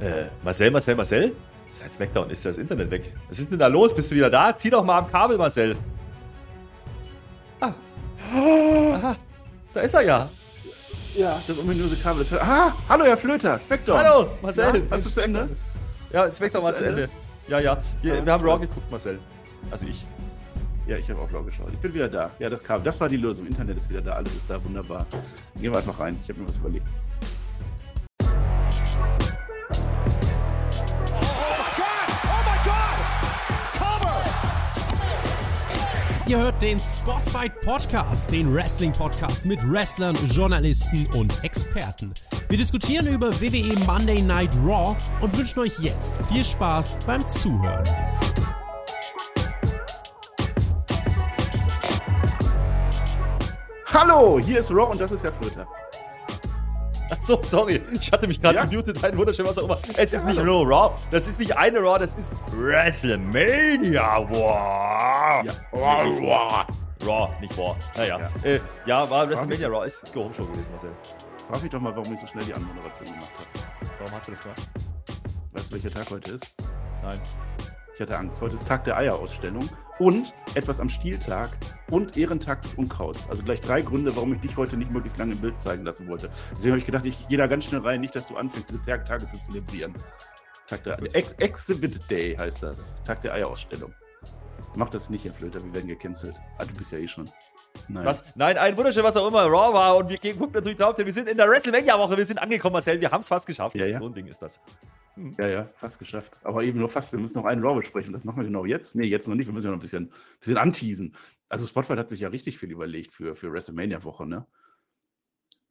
Äh, Marcel, Marcel, Marcel? Seit Smackdown ist das Internet weg. Was ist denn da los? Bist du wieder da? Zieh doch mal am Kabel, Marcel. Ah. Aha. Da ist er ja. Ja, das ominöse Kabel ist. Ah, hallo, Herr Flöter, Spectre. Hallo, Marcel. Ja, hast du zu Ende? Ja, Spectre war zu Ende. Ja, ja. Wir, Ja, wir haben. Raw geguckt, Marcel. Also ich. Ja, ich habe auch Blau geschaut. Ich bin wieder da. Ja, das Kabel. Das war die Lösung. Internet ist wieder da. Alles ist da. Wunderbar. Gehen wir einfach rein. Ich habe mir was überlegt. Ihr hört den Spotfight Podcast, den Wrestling Podcast mit Wrestlern, Journalisten und Experten. Wir diskutieren über WWE Monday Night Raw und wünschen euch jetzt viel Spaß beim Zuhören. Hallo, hier ist Raw und das ist Herr Flöter. Ach so, sorry. Ich hatte mich gerade Ja. gemutet. Ein wunderschön, was auch immer. Es ist nicht nur Raw. Das ist nicht eine Raw. Das ist WrestleMania Raw. Ja. Raw. Raw, nicht Raw. Naja. Ja. Ja, äh, ja war WrestleMania Raw. Ist Go Home Show gewesen, Marcel. Frag mich doch mal, warum ich so schnell die Anmoderation gemacht habe. Warum hast du das gemacht? Weißt du, welcher Tag heute ist? Nein. Ich hatte Angst. Heute ist Tag der Eierausstellung und etwas am Stieltag und Ehrentag des Unkrauts. Also gleich drei Gründe, warum ich dich heute nicht möglichst lange im Bild zeigen lassen wollte. Deswegen habe ich gedacht, ich gehe da ganz schnell rein, nicht, dass du anfängst, diese Tag Tage zu zelebrieren. Tag der Ex Exhibit Day heißt das. Tag der Eierausstellung. Mach das nicht, Herr Flöter, wir werden gecancelt. Ah, du bist ja eh schon. Nein. Was? Nein, ein wunderschön, was auch immer Raw war. Und wir gucken natürlich drauf, denn wir sind in der WrestleMania-Woche. Wir sind angekommen, Marcel. Wir haben es fast geschafft. Ja, ja. So ein Ding ist das. Ja, ja, fast geschafft. Aber eben nur fast. Wir müssen noch einen Raw besprechen. Das machen wir genau jetzt. Nee, jetzt noch nicht. Wir müssen ja noch ein bisschen, bisschen anteasen. Also Spotify hat sich ja richtig viel überlegt für, für WrestleMania-Woche, ne?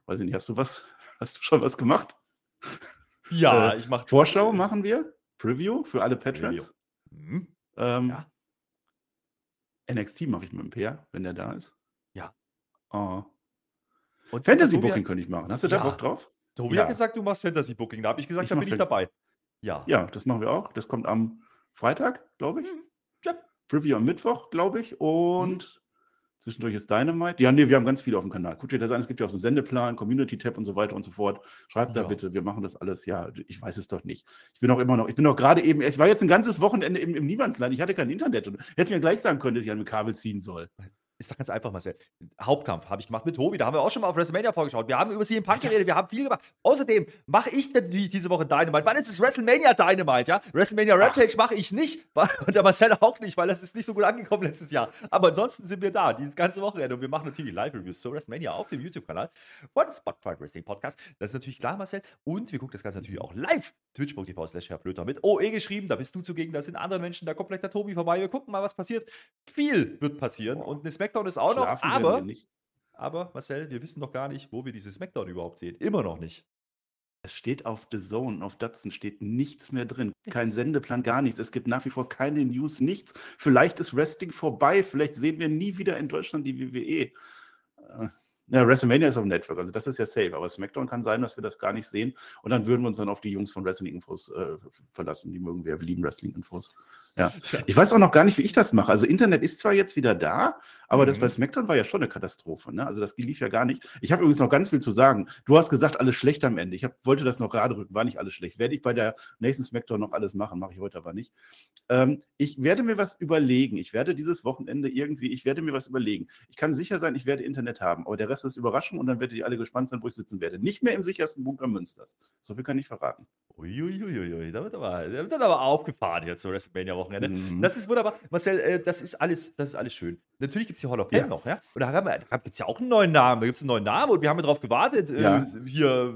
Weiß ich nicht, hast du was? Hast du schon was gemacht? Ja, Äh, ich mach Vorschau machen wir. Preview für alle Patrons. Hm? Ähm, Ja. NXT mache ich mit dem Peer, wenn der da ist. Ja. Oh. Und Fantasy Booking könnte ich machen. Hast du da Ja. Bock drauf? Tobi Ja. hat gesagt, du machst Fantasy Booking. Da habe ich gesagt, Ich da bin ich dabei. Ja. Ja, das machen wir auch. Das kommt am Freitag, glaube ich. Ja. Preview am Mittwoch, glaube ich. Und zwischendurch ist Dynamite. Ja, nee, wir haben ganz viel auf dem Kanal. Guckt dir das an. Es gibt ja auch so einen Sendeplan, Community-Tab und so weiter und so fort. Schreibt da Ja. bitte. Wir machen das alles. Ja, ich weiß es doch nicht. Ich bin auch immer noch, ich bin auch gerade eben, ich war jetzt ein ganzes Wochenende im, im Niemandsland. Ich hatte kein Internet. Und hätte mir gleich sagen können, dass ich an dem Kabel ziehen soll. Ist doch ganz einfach, Marcel. Hauptkampf habe ich gemacht mit Tobi. Da haben wir auch schon mal auf WrestleMania vorgeschaut. Wir haben über CM Punk Yes. geredet. Wir haben viel gemacht. Außerdem mache ich natürlich diese Woche Dynamite. Wann ist es WrestleMania Dynamite? Ja? WrestleMania Rampage mache ich nicht. Und der Marcel auch nicht, weil das ist nicht so gut angekommen letztes Jahr. Aber ansonsten sind wir da, dieses ganze Wochenende. Und wir machen natürlich Live-Reviews zu WrestleMania auf dem YouTube-Kanal von Spotify Wrestling Podcast. Das ist natürlich klar, Marcel. Und wir gucken das Ganze natürlich auch live. Twitch.tv slash Herr Flöter mit OE geschrieben. Da bist du zugegen. Da sind andere Menschen. Da kommt vielleicht der Tobi vorbei. Wir gucken mal, was passiert. Viel wird passieren. Und eine Smackdown ist auch noch. Schlafen werden Aber aber Marcel, wir wissen noch gar nicht, wo wir diese Smackdown überhaupt sehen. Immer noch nicht. Es steht auf The Zone, auf Datsun steht nichts mehr drin. Kein. Sendeplan, gar nichts. Es gibt nach wie vor keine News, nichts. Vielleicht ist Wrestling vorbei, vielleicht sehen wir nie wieder in Deutschland die WWE. Äh, Ja, WrestleMania ist auf dem Network, also das ist ja safe. Aber SmackDown kann sein, dass wir das gar nicht sehen. Und dann würden wir uns dann auf die Jungs von Wrestling Infos äh, verlassen. Die mögen wir, wir lieben Wrestling Infos. Ja. Ich weiß auch noch gar nicht, wie ich das mache. Also Internet ist zwar jetzt wieder da, aber das Mhm. bei SmackDown war ja schon eine Katastrophe. Ne? Also das lief ja gar nicht. Ich habe übrigens noch ganz viel zu sagen. Du hast gesagt, alles schlecht am Ende. Ich hab, wollte das noch gerade rücken, war nicht alles schlecht. Werde ich bei der nächsten SmackDown noch alles machen, mache ich heute aber nicht. Ähm, ich werde mir was überlegen. Ich werde dieses Wochenende irgendwie, ich werde mir was überlegen. Ich kann sicher sein, ich werde Internet haben, aber der Rest ist Überraschung und dann werdet ihr alle gespannt sein, wo ich sitzen werde. Nicht mehr im sichersten Bunker Münsters. So viel kann ich verraten. Uiuiuiui, da wird aber, da wird dann aber aufgefahren jetzt so WrestleMania-Wochenende. Mhm. Das ist wunderbar. Marcel, äh, das ist alles, das ist alles schön. Natürlich gibt es die Hall of Fame Ja. noch, ja? Und da, haben wir- da gibt es ja auch einen neuen Namen. Da gibt es einen neuen Namen und wir haben darauf gewartet. Äh, Ja. Hier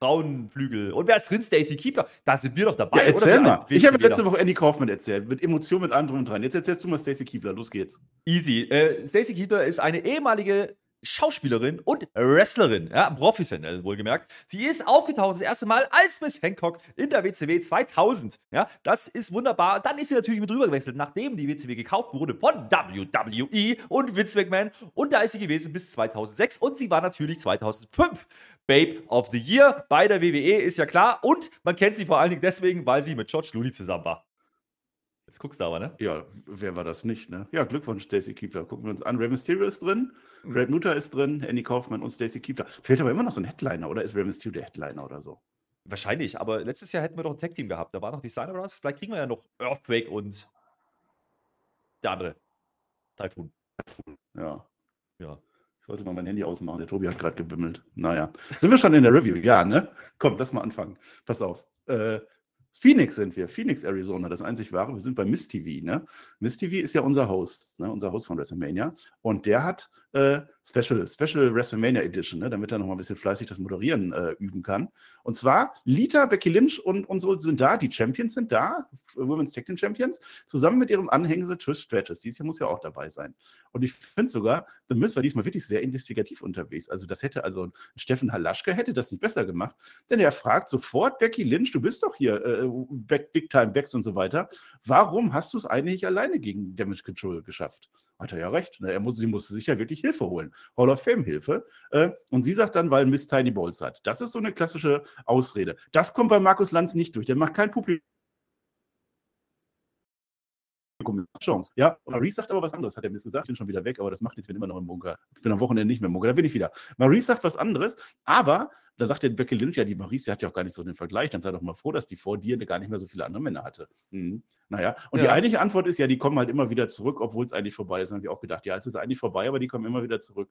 Frauenflügel. Und wer ist drin? Stacy Keeper. Da sind wir doch dabei. Ja, erzähl mal. Ich habe letzte Woche Andy Kaufmann erzählt, mit Emotionen, mit allem drum und dran. Jetzt erzählst du mal Stacey Keebler. Los geht's. Easy. Äh, Stacey Keeper ist eine ehemalige Schauspielerin und Wrestlerin, ja, professionell wohlgemerkt. Sie ist aufgetaucht das erste Mal als Miss Hancock in der WCW 2000. Ja, das ist wunderbar. Dann ist sie natürlich mit rüber gewechselt, nachdem die WCW gekauft wurde von WWE und Vince McMahon. Und da ist sie gewesen bis 2006 und sie war natürlich 2005 Babe of the Year bei der WWE, ist ja klar. Und man kennt sie vor allen Dingen deswegen, weil sie mit George Clooney zusammen war. Jetzt guckst du aber, ne? Ja, wer war das nicht, ne? Ja, Glückwunsch, Stacey Keebler. Gucken wir uns an. Rey Mysterio ist drin, Great Muta ist drin, Andy Kaufmann und Stacey Keebler. Fehlt aber immer noch so ein Headliner, oder ist Rey Mysterio der Headliner oder so? Wahrscheinlich, aber letztes Jahr hätten wir doch ein Tag-Team gehabt. Da waren noch die Steiner Brothers. Vielleicht kriegen wir ja noch Earthquake und der andere. Typhoon. Ja. Ja. Ich sollte mal mein Handy ausmachen. Der Tobi hat gerade gebimmelt. Naja. Sind wir schon in der Review? Ja, ne? Komm, lass mal anfangen. Pass auf. Äh, Phoenix sind wir, Phoenix, Arizona, das einzig wahre. Wir sind bei Miss TV. Ne? Miss TV ist ja unser Host, ne? unser Host von WrestleMania. Und der hat äh, Special, Special WrestleMania Edition, ne? damit er noch mal ein bisschen fleißig das Moderieren äh, üben kann. Und zwar Lita, Becky Lynch und, und so sind da, die Champions sind da, Women's Tag Team Champions, zusammen mit ihrem Anhängsel Trish Stratus. Dies hier muss ja auch dabei sein. Und ich finde sogar, The Miz war diesmal wirklich sehr investigativ unterwegs. Also das hätte also Steffen Halaschke hätte das nicht besser gemacht, denn er fragt sofort Becky Lynch, du bist doch hier äh, Big Time Backs und so weiter. Warum hast du es eigentlich alleine gegen Damage Control geschafft? Hat er ja recht. Ne? Er muss, sie musste sich ja wirklich Hilfe holen. Hall of Fame Hilfe. Äh, und sie sagt dann, weil Miss Tiny Balls hat. Das ist so eine klassische Ausrede. Das kommt bei Markus Lanz nicht durch. Der macht kein Publikum. Chance. Ja, Maurice sagt aber was anderes, hat er mir gesagt, ich bin schon wieder weg, aber das macht nichts, wenn immer noch im Bunker. Ich bin am Wochenende nicht mehr im Bunker, da bin ich wieder. Maurice sagt was anderes, aber da sagt der Becky Lynch, ja, die Maurice, die hat ja auch gar nicht so den Vergleich, dann sei doch mal froh, dass die vor dir gar nicht mehr so viele andere Männer hatte. Mhm. Naja, und ja. die eigentliche Antwort ist ja, die kommen halt immer wieder zurück, obwohl es eigentlich vorbei ist. Dann habe ich auch gedacht, ja, es ist eigentlich vorbei, aber die kommen immer wieder zurück.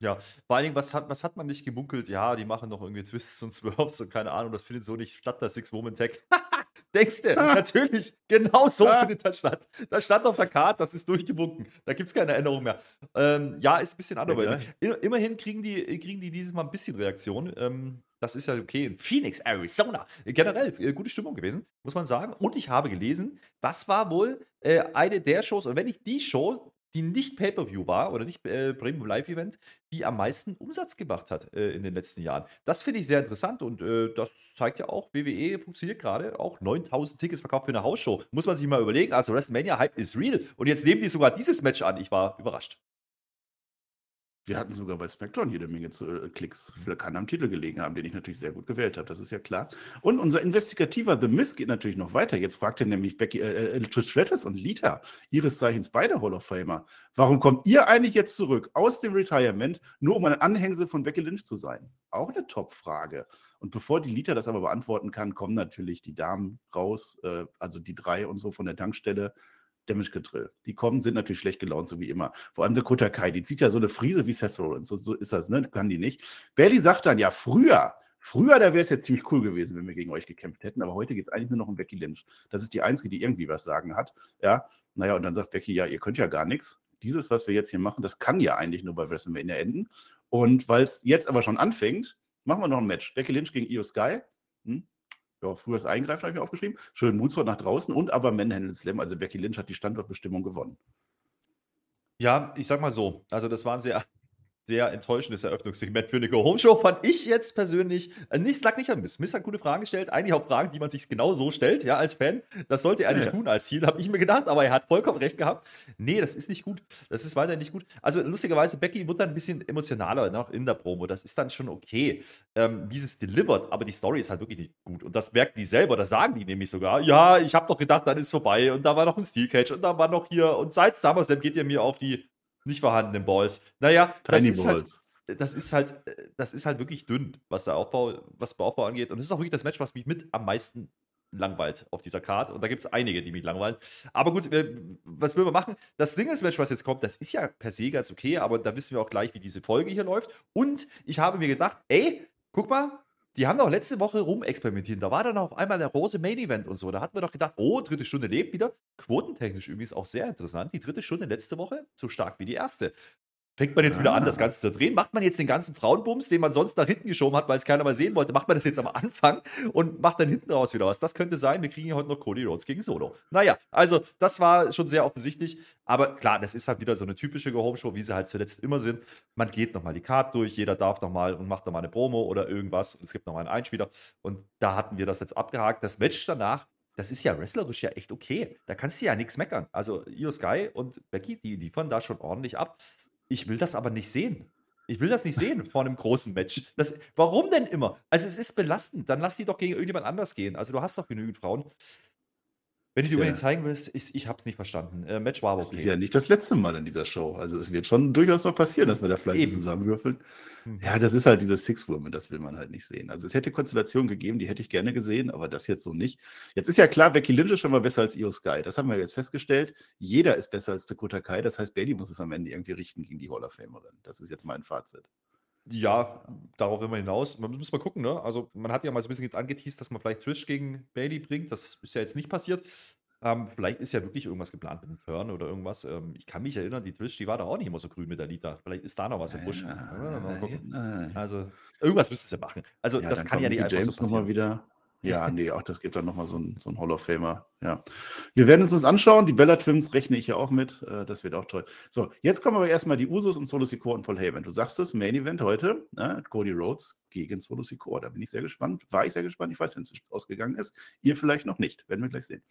Ja, vor allen Dingen, was hat, was hat man nicht gemunkelt? Ja, die machen noch irgendwie Twists und Swerves und keine Ahnung, das findet so nicht statt, das Six-Moment-Tag. Denkst du? Ah. Natürlich. Genau so ah. findet das statt. Das stand auf der Karte, das ist durchgewunken. Da gibt es keine Erinnerung mehr. Ähm, ja, ist ein bisschen anders. Ja, Immerhin kriegen die, kriegen die dieses Mal ein bisschen Reaktion. Ähm, das ist ja okay. In Phoenix, Arizona. Generell äh, gute Stimmung gewesen, muss man sagen. Und ich habe gelesen, das war wohl äh, eine der Shows, und wenn nicht die Show, die nicht Pay-Per-View war oder nicht äh, Premium Live-Event, die am meisten Umsatz gemacht hat äh, in den letzten Jahren. Das finde ich sehr interessant und äh, das zeigt ja auch, WWE funktioniert gerade. Auch 9000 Tickets verkauft für eine Hausshow. Muss man sich mal überlegen. Also WrestleMania-Hype ist real. Und jetzt nehmen die sogar dieses Match an. Ich war überrascht. Wir hatten sogar bei SmackDown jede Menge zu, äh, Klicks. Vielleicht kann am Titel gelegen haben, den ich natürlich sehr gut gewählt habe. Das ist ja klar. Und unser investigativer The Miz geht natürlich noch weiter. Jetzt fragt er nämlich Becky, äh, äh, Trish Stratus und Lita, ihres Zeichens beide Hall of Famer. Warum kommt ihr eigentlich jetzt zurück aus dem Retirement, nur um ein Anhängsel von Becky Lynch zu sein? Auch eine Top-Frage. Und bevor die Lita das aber beantworten kann, kommen natürlich die Damen raus, äh, also die drei und so von der Tankstelle. Damage Control. Die kommen, sind natürlich schlecht gelaunt, so wie immer. Vor allem der Kota Kai, die zieht ja so eine Friese wie Seth Rollins. So, so ist das, ne? Kann die nicht. Bailey sagt dann, ja, früher, früher, da wäre es ja ziemlich cool gewesen, wenn wir gegen euch gekämpft hätten, aber heute geht es eigentlich nur noch um Becky Lynch. Das ist die Einzige, die irgendwie was sagen hat. Ja, naja, und dann sagt Becky, ja, ihr könnt ja gar nichts. Dieses, was wir jetzt hier machen, das kann ja eigentlich nur bei WrestleMania enden. Und weil es jetzt aber schon anfängt, machen wir noch ein Match. Becky Lynch gegen Io Sky. Hm? Ja, frühes Eingreifen habe ich mir aufgeschrieben. Schön Moonsault nach draußen und aber Manhandle Slam. Also Becky Lynch hat die Standortbestimmung gewonnen. Ja, ich sag mal so. Also, das waren sehr sehr enttäuschendes Eröffnungssegment für eine Go-Home-Show, fand ich jetzt persönlich. Äh, nicht, lag nicht an Miss. Miss hat gute Fragen gestellt. Eigentlich auch Fragen, die man sich genau so stellt, ja, als Fan. Das sollte er nicht ja. tun als Ziel, habe ich mir gedacht, aber er hat vollkommen recht gehabt. Nee, das ist nicht gut. Das ist weiterhin nicht gut. Also, lustigerweise, Becky wird dann ein bisschen emotionaler noch in der Promo. Das ist dann schon okay, ähm, wie sie es delivert, aber die Story ist halt wirklich nicht gut. Und das merken die selber, das sagen die nämlich sogar. Ja, ich habe doch gedacht, dann ist es vorbei und da war noch ein Steel Cage und da war noch hier und seit SummerSlam geht ihr mir auf die nicht vorhandenen Balls. Naja, Tiny das ist halt Balls. halt das ist halt, das ist halt wirklich dünn, was der Aufbau, was der Aufbau angeht. Und das ist auch wirklich das Match, was mich mit am meisten langweilt auf dieser Karte. Und da gibt es einige, die mich langweilen. Aber gut, was will man machen? Das Singles-Match, was jetzt kommt, das ist ja per se ganz okay, aber da wissen wir auch gleich, wie diese Folge hier läuft. Und ich habe mir gedacht, ey, guck mal, die haben doch letzte Woche rumexperimentiert. Da war dann auf einmal der große Main Event und so. Da hatten wir doch gedacht, oh, dritte Stunde lebt wieder. Quotentechnisch übrigens auch sehr interessant. Die dritte Stunde letzte Woche so stark wie die erste. Fängt man jetzt wieder an, das ah. Ganze zu drehen? Macht man jetzt den ganzen Frauenbums, den man sonst nach hinten geschoben hat, weil es keiner mal sehen wollte, macht man das jetzt am Anfang und macht dann hinten raus wieder was? Das könnte sein, wir kriegen hier heute noch Cody Rhodes gegen Solo. Naja, also das war schon sehr offensichtlich, aber klar, das ist halt wieder so eine typische Go-Home-Show, wie sie halt zuletzt immer sind. Man geht nochmal die Karte durch, jeder darf nochmal und macht nochmal eine Promo oder irgendwas. Es gibt nochmal einen Einspieler und da hatten wir das jetzt abgehakt. Das Match danach das ist ja wrestlerisch ja echt okay. Da kannst du ja nichts meckern. Also Io Sky und Becky, die liefern da schon ordentlich ab. Ich will das aber nicht sehen. Ich will das nicht sehen vor einem großen Match. Das, warum denn immer? Also es ist belastend. Dann lass die doch gegen irgendjemand anders gehen. Also du hast doch genügend Frauen. Wenn du Ist die unbedingt ja, zeigen willst, ich, ich habe es nicht verstanden. Äh, Match war aber das ist okay. ja nicht das letzte Mal in dieser Show. Also es wird schon durchaus noch passieren, dass wir da fleißig zusammenwürfeln. Mhm. Ja, das ist halt dieses Six-Woman, das will man halt nicht sehen. Also es hätte Konstellationen gegeben, die hätte ich gerne gesehen, aber das jetzt so nicht. Jetzt ist ja klar, Becky Lynch ist schon mal besser als Io Sky. Das haben wir jetzt festgestellt. Jeder ist besser als Dakota Kai. Das heißt, Bailey muss es am Ende irgendwie richten gegen die Hall of Famerin. Das ist jetzt mein Fazit. Ja, darauf will man hinaus. Man muss mal gucken, ne? Also, man hat ja mal so ein bisschen angeteased, dass man vielleicht Trish gegen Bailey bringt. Das ist ja jetzt nicht passiert. Ähm, vielleicht ist ja wirklich irgendwas geplant mit dem Turn oder irgendwas. Ähm, ich kann mich erinnern, die Trish, die war da auch nicht immer so grün mit der Lita. Vielleicht ist da noch was im Busch. Ja, mal. Also, irgendwas müsste sie machen. Also, Ja, das kann ja nicht einfach James so passieren. wieder. Ja, nee, auch das gibt dann nochmal so ein, so ein Hall of Famer. Ja. Wir werden es uns anschauen. Die Bella Twins rechne ich ja auch mit. Äh, Das wird auch toll. So, jetzt kommen aber erstmal die Usos und Solo Sikoa und Paul Heyman. Du sagst es, Main Event heute, ne? Cody Rhodes gegen Solo Sikoa. Da bin ich sehr gespannt. War ich sehr gespannt. Ich weiß, wenn es ausgegangen ist. Ihr vielleicht noch nicht. Werden wir gleich sehen.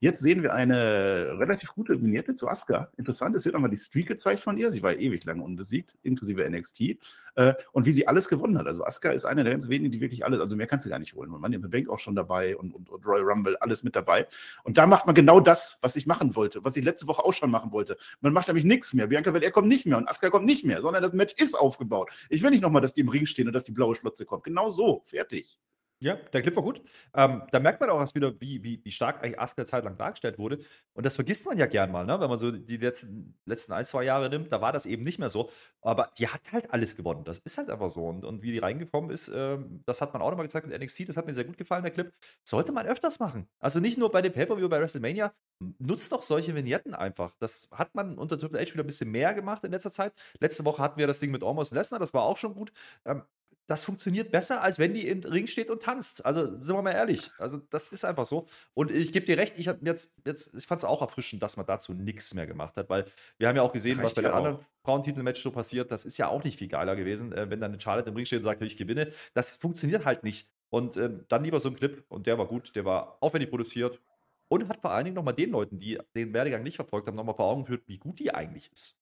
Jetzt sehen wir eine relativ gute Vignette zu Asuka. Interessant, es wird einmal die Streak gezeigt von ihr. Sie war ewig lange unbesiegt, inklusive NXT. Äh, und wie sie alles gewonnen hat. Also Asuka ist eine der ganz wenigen, die wirklich alles, also mehr kannst du gar nicht holen. Und Money in the Bank auch schon dabei und, und, und Royal Rumble, alles mit dabei. Und da macht man genau das, was ich machen wollte, was ich letzte Woche auch schon machen wollte. Man macht nämlich nichts mehr. Bianca Belair kommt nicht mehr und Asuka kommt nicht mehr, sondern das Match ist aufgebaut. Ich will nicht nochmal, dass die im Ring stehen und dass die blaue Schlotze kommt. Genau so, fertig. Ja, der Clip war gut. Ähm, da merkt man auch erst wieder, wie, wie, wie stark eigentlich Asuka eine Zeit lang dargestellt wurde. Und das vergisst man ja gern mal, ne? wenn man so die letzten, letzten ein, zwei Jahre nimmt. Da war das eben nicht mehr so. Aber die hat halt alles gewonnen. Das ist halt einfach so. Und, und wie die reingekommen ist, ähm, das hat man auch nochmal gezeigt mit NXT. Das hat mir sehr gut gefallen, der Clip. Sollte man öfters machen. Also nicht nur bei dem Pay-Per-View bei WrestleMania. Nutzt doch solche Vignetten einfach. Das hat man unter Triple H wieder ein bisschen mehr gemacht in letzter Zeit. Letzte Woche hatten wir das Ding mit Almost Lesnar. Das war auch schon gut. Ähm, das funktioniert besser, als wenn die im Ring steht und tanzt. Also, sind wir mal ehrlich. Also, das ist einfach so. Und ich gebe dir recht, ich habe jetzt, jetzt, ich fand es auch erfrischend, dass man dazu nichts mehr gemacht hat, weil wir haben ja auch gesehen, was Reicht bei ja den anderen auch. Frauentitelmatch so passiert. Das ist ja auch nicht viel geiler gewesen, äh, wenn dann eine Charlotte im Ring steht und sagt, ich gewinne. Das funktioniert halt nicht. Und ähm, dann lieber so ein Clip und der war gut, der war aufwendig produziert und hat vor allen Dingen nochmal den Leuten, die den Werdegang nicht verfolgt haben, nochmal vor Augen geführt, wie gut die eigentlich ist.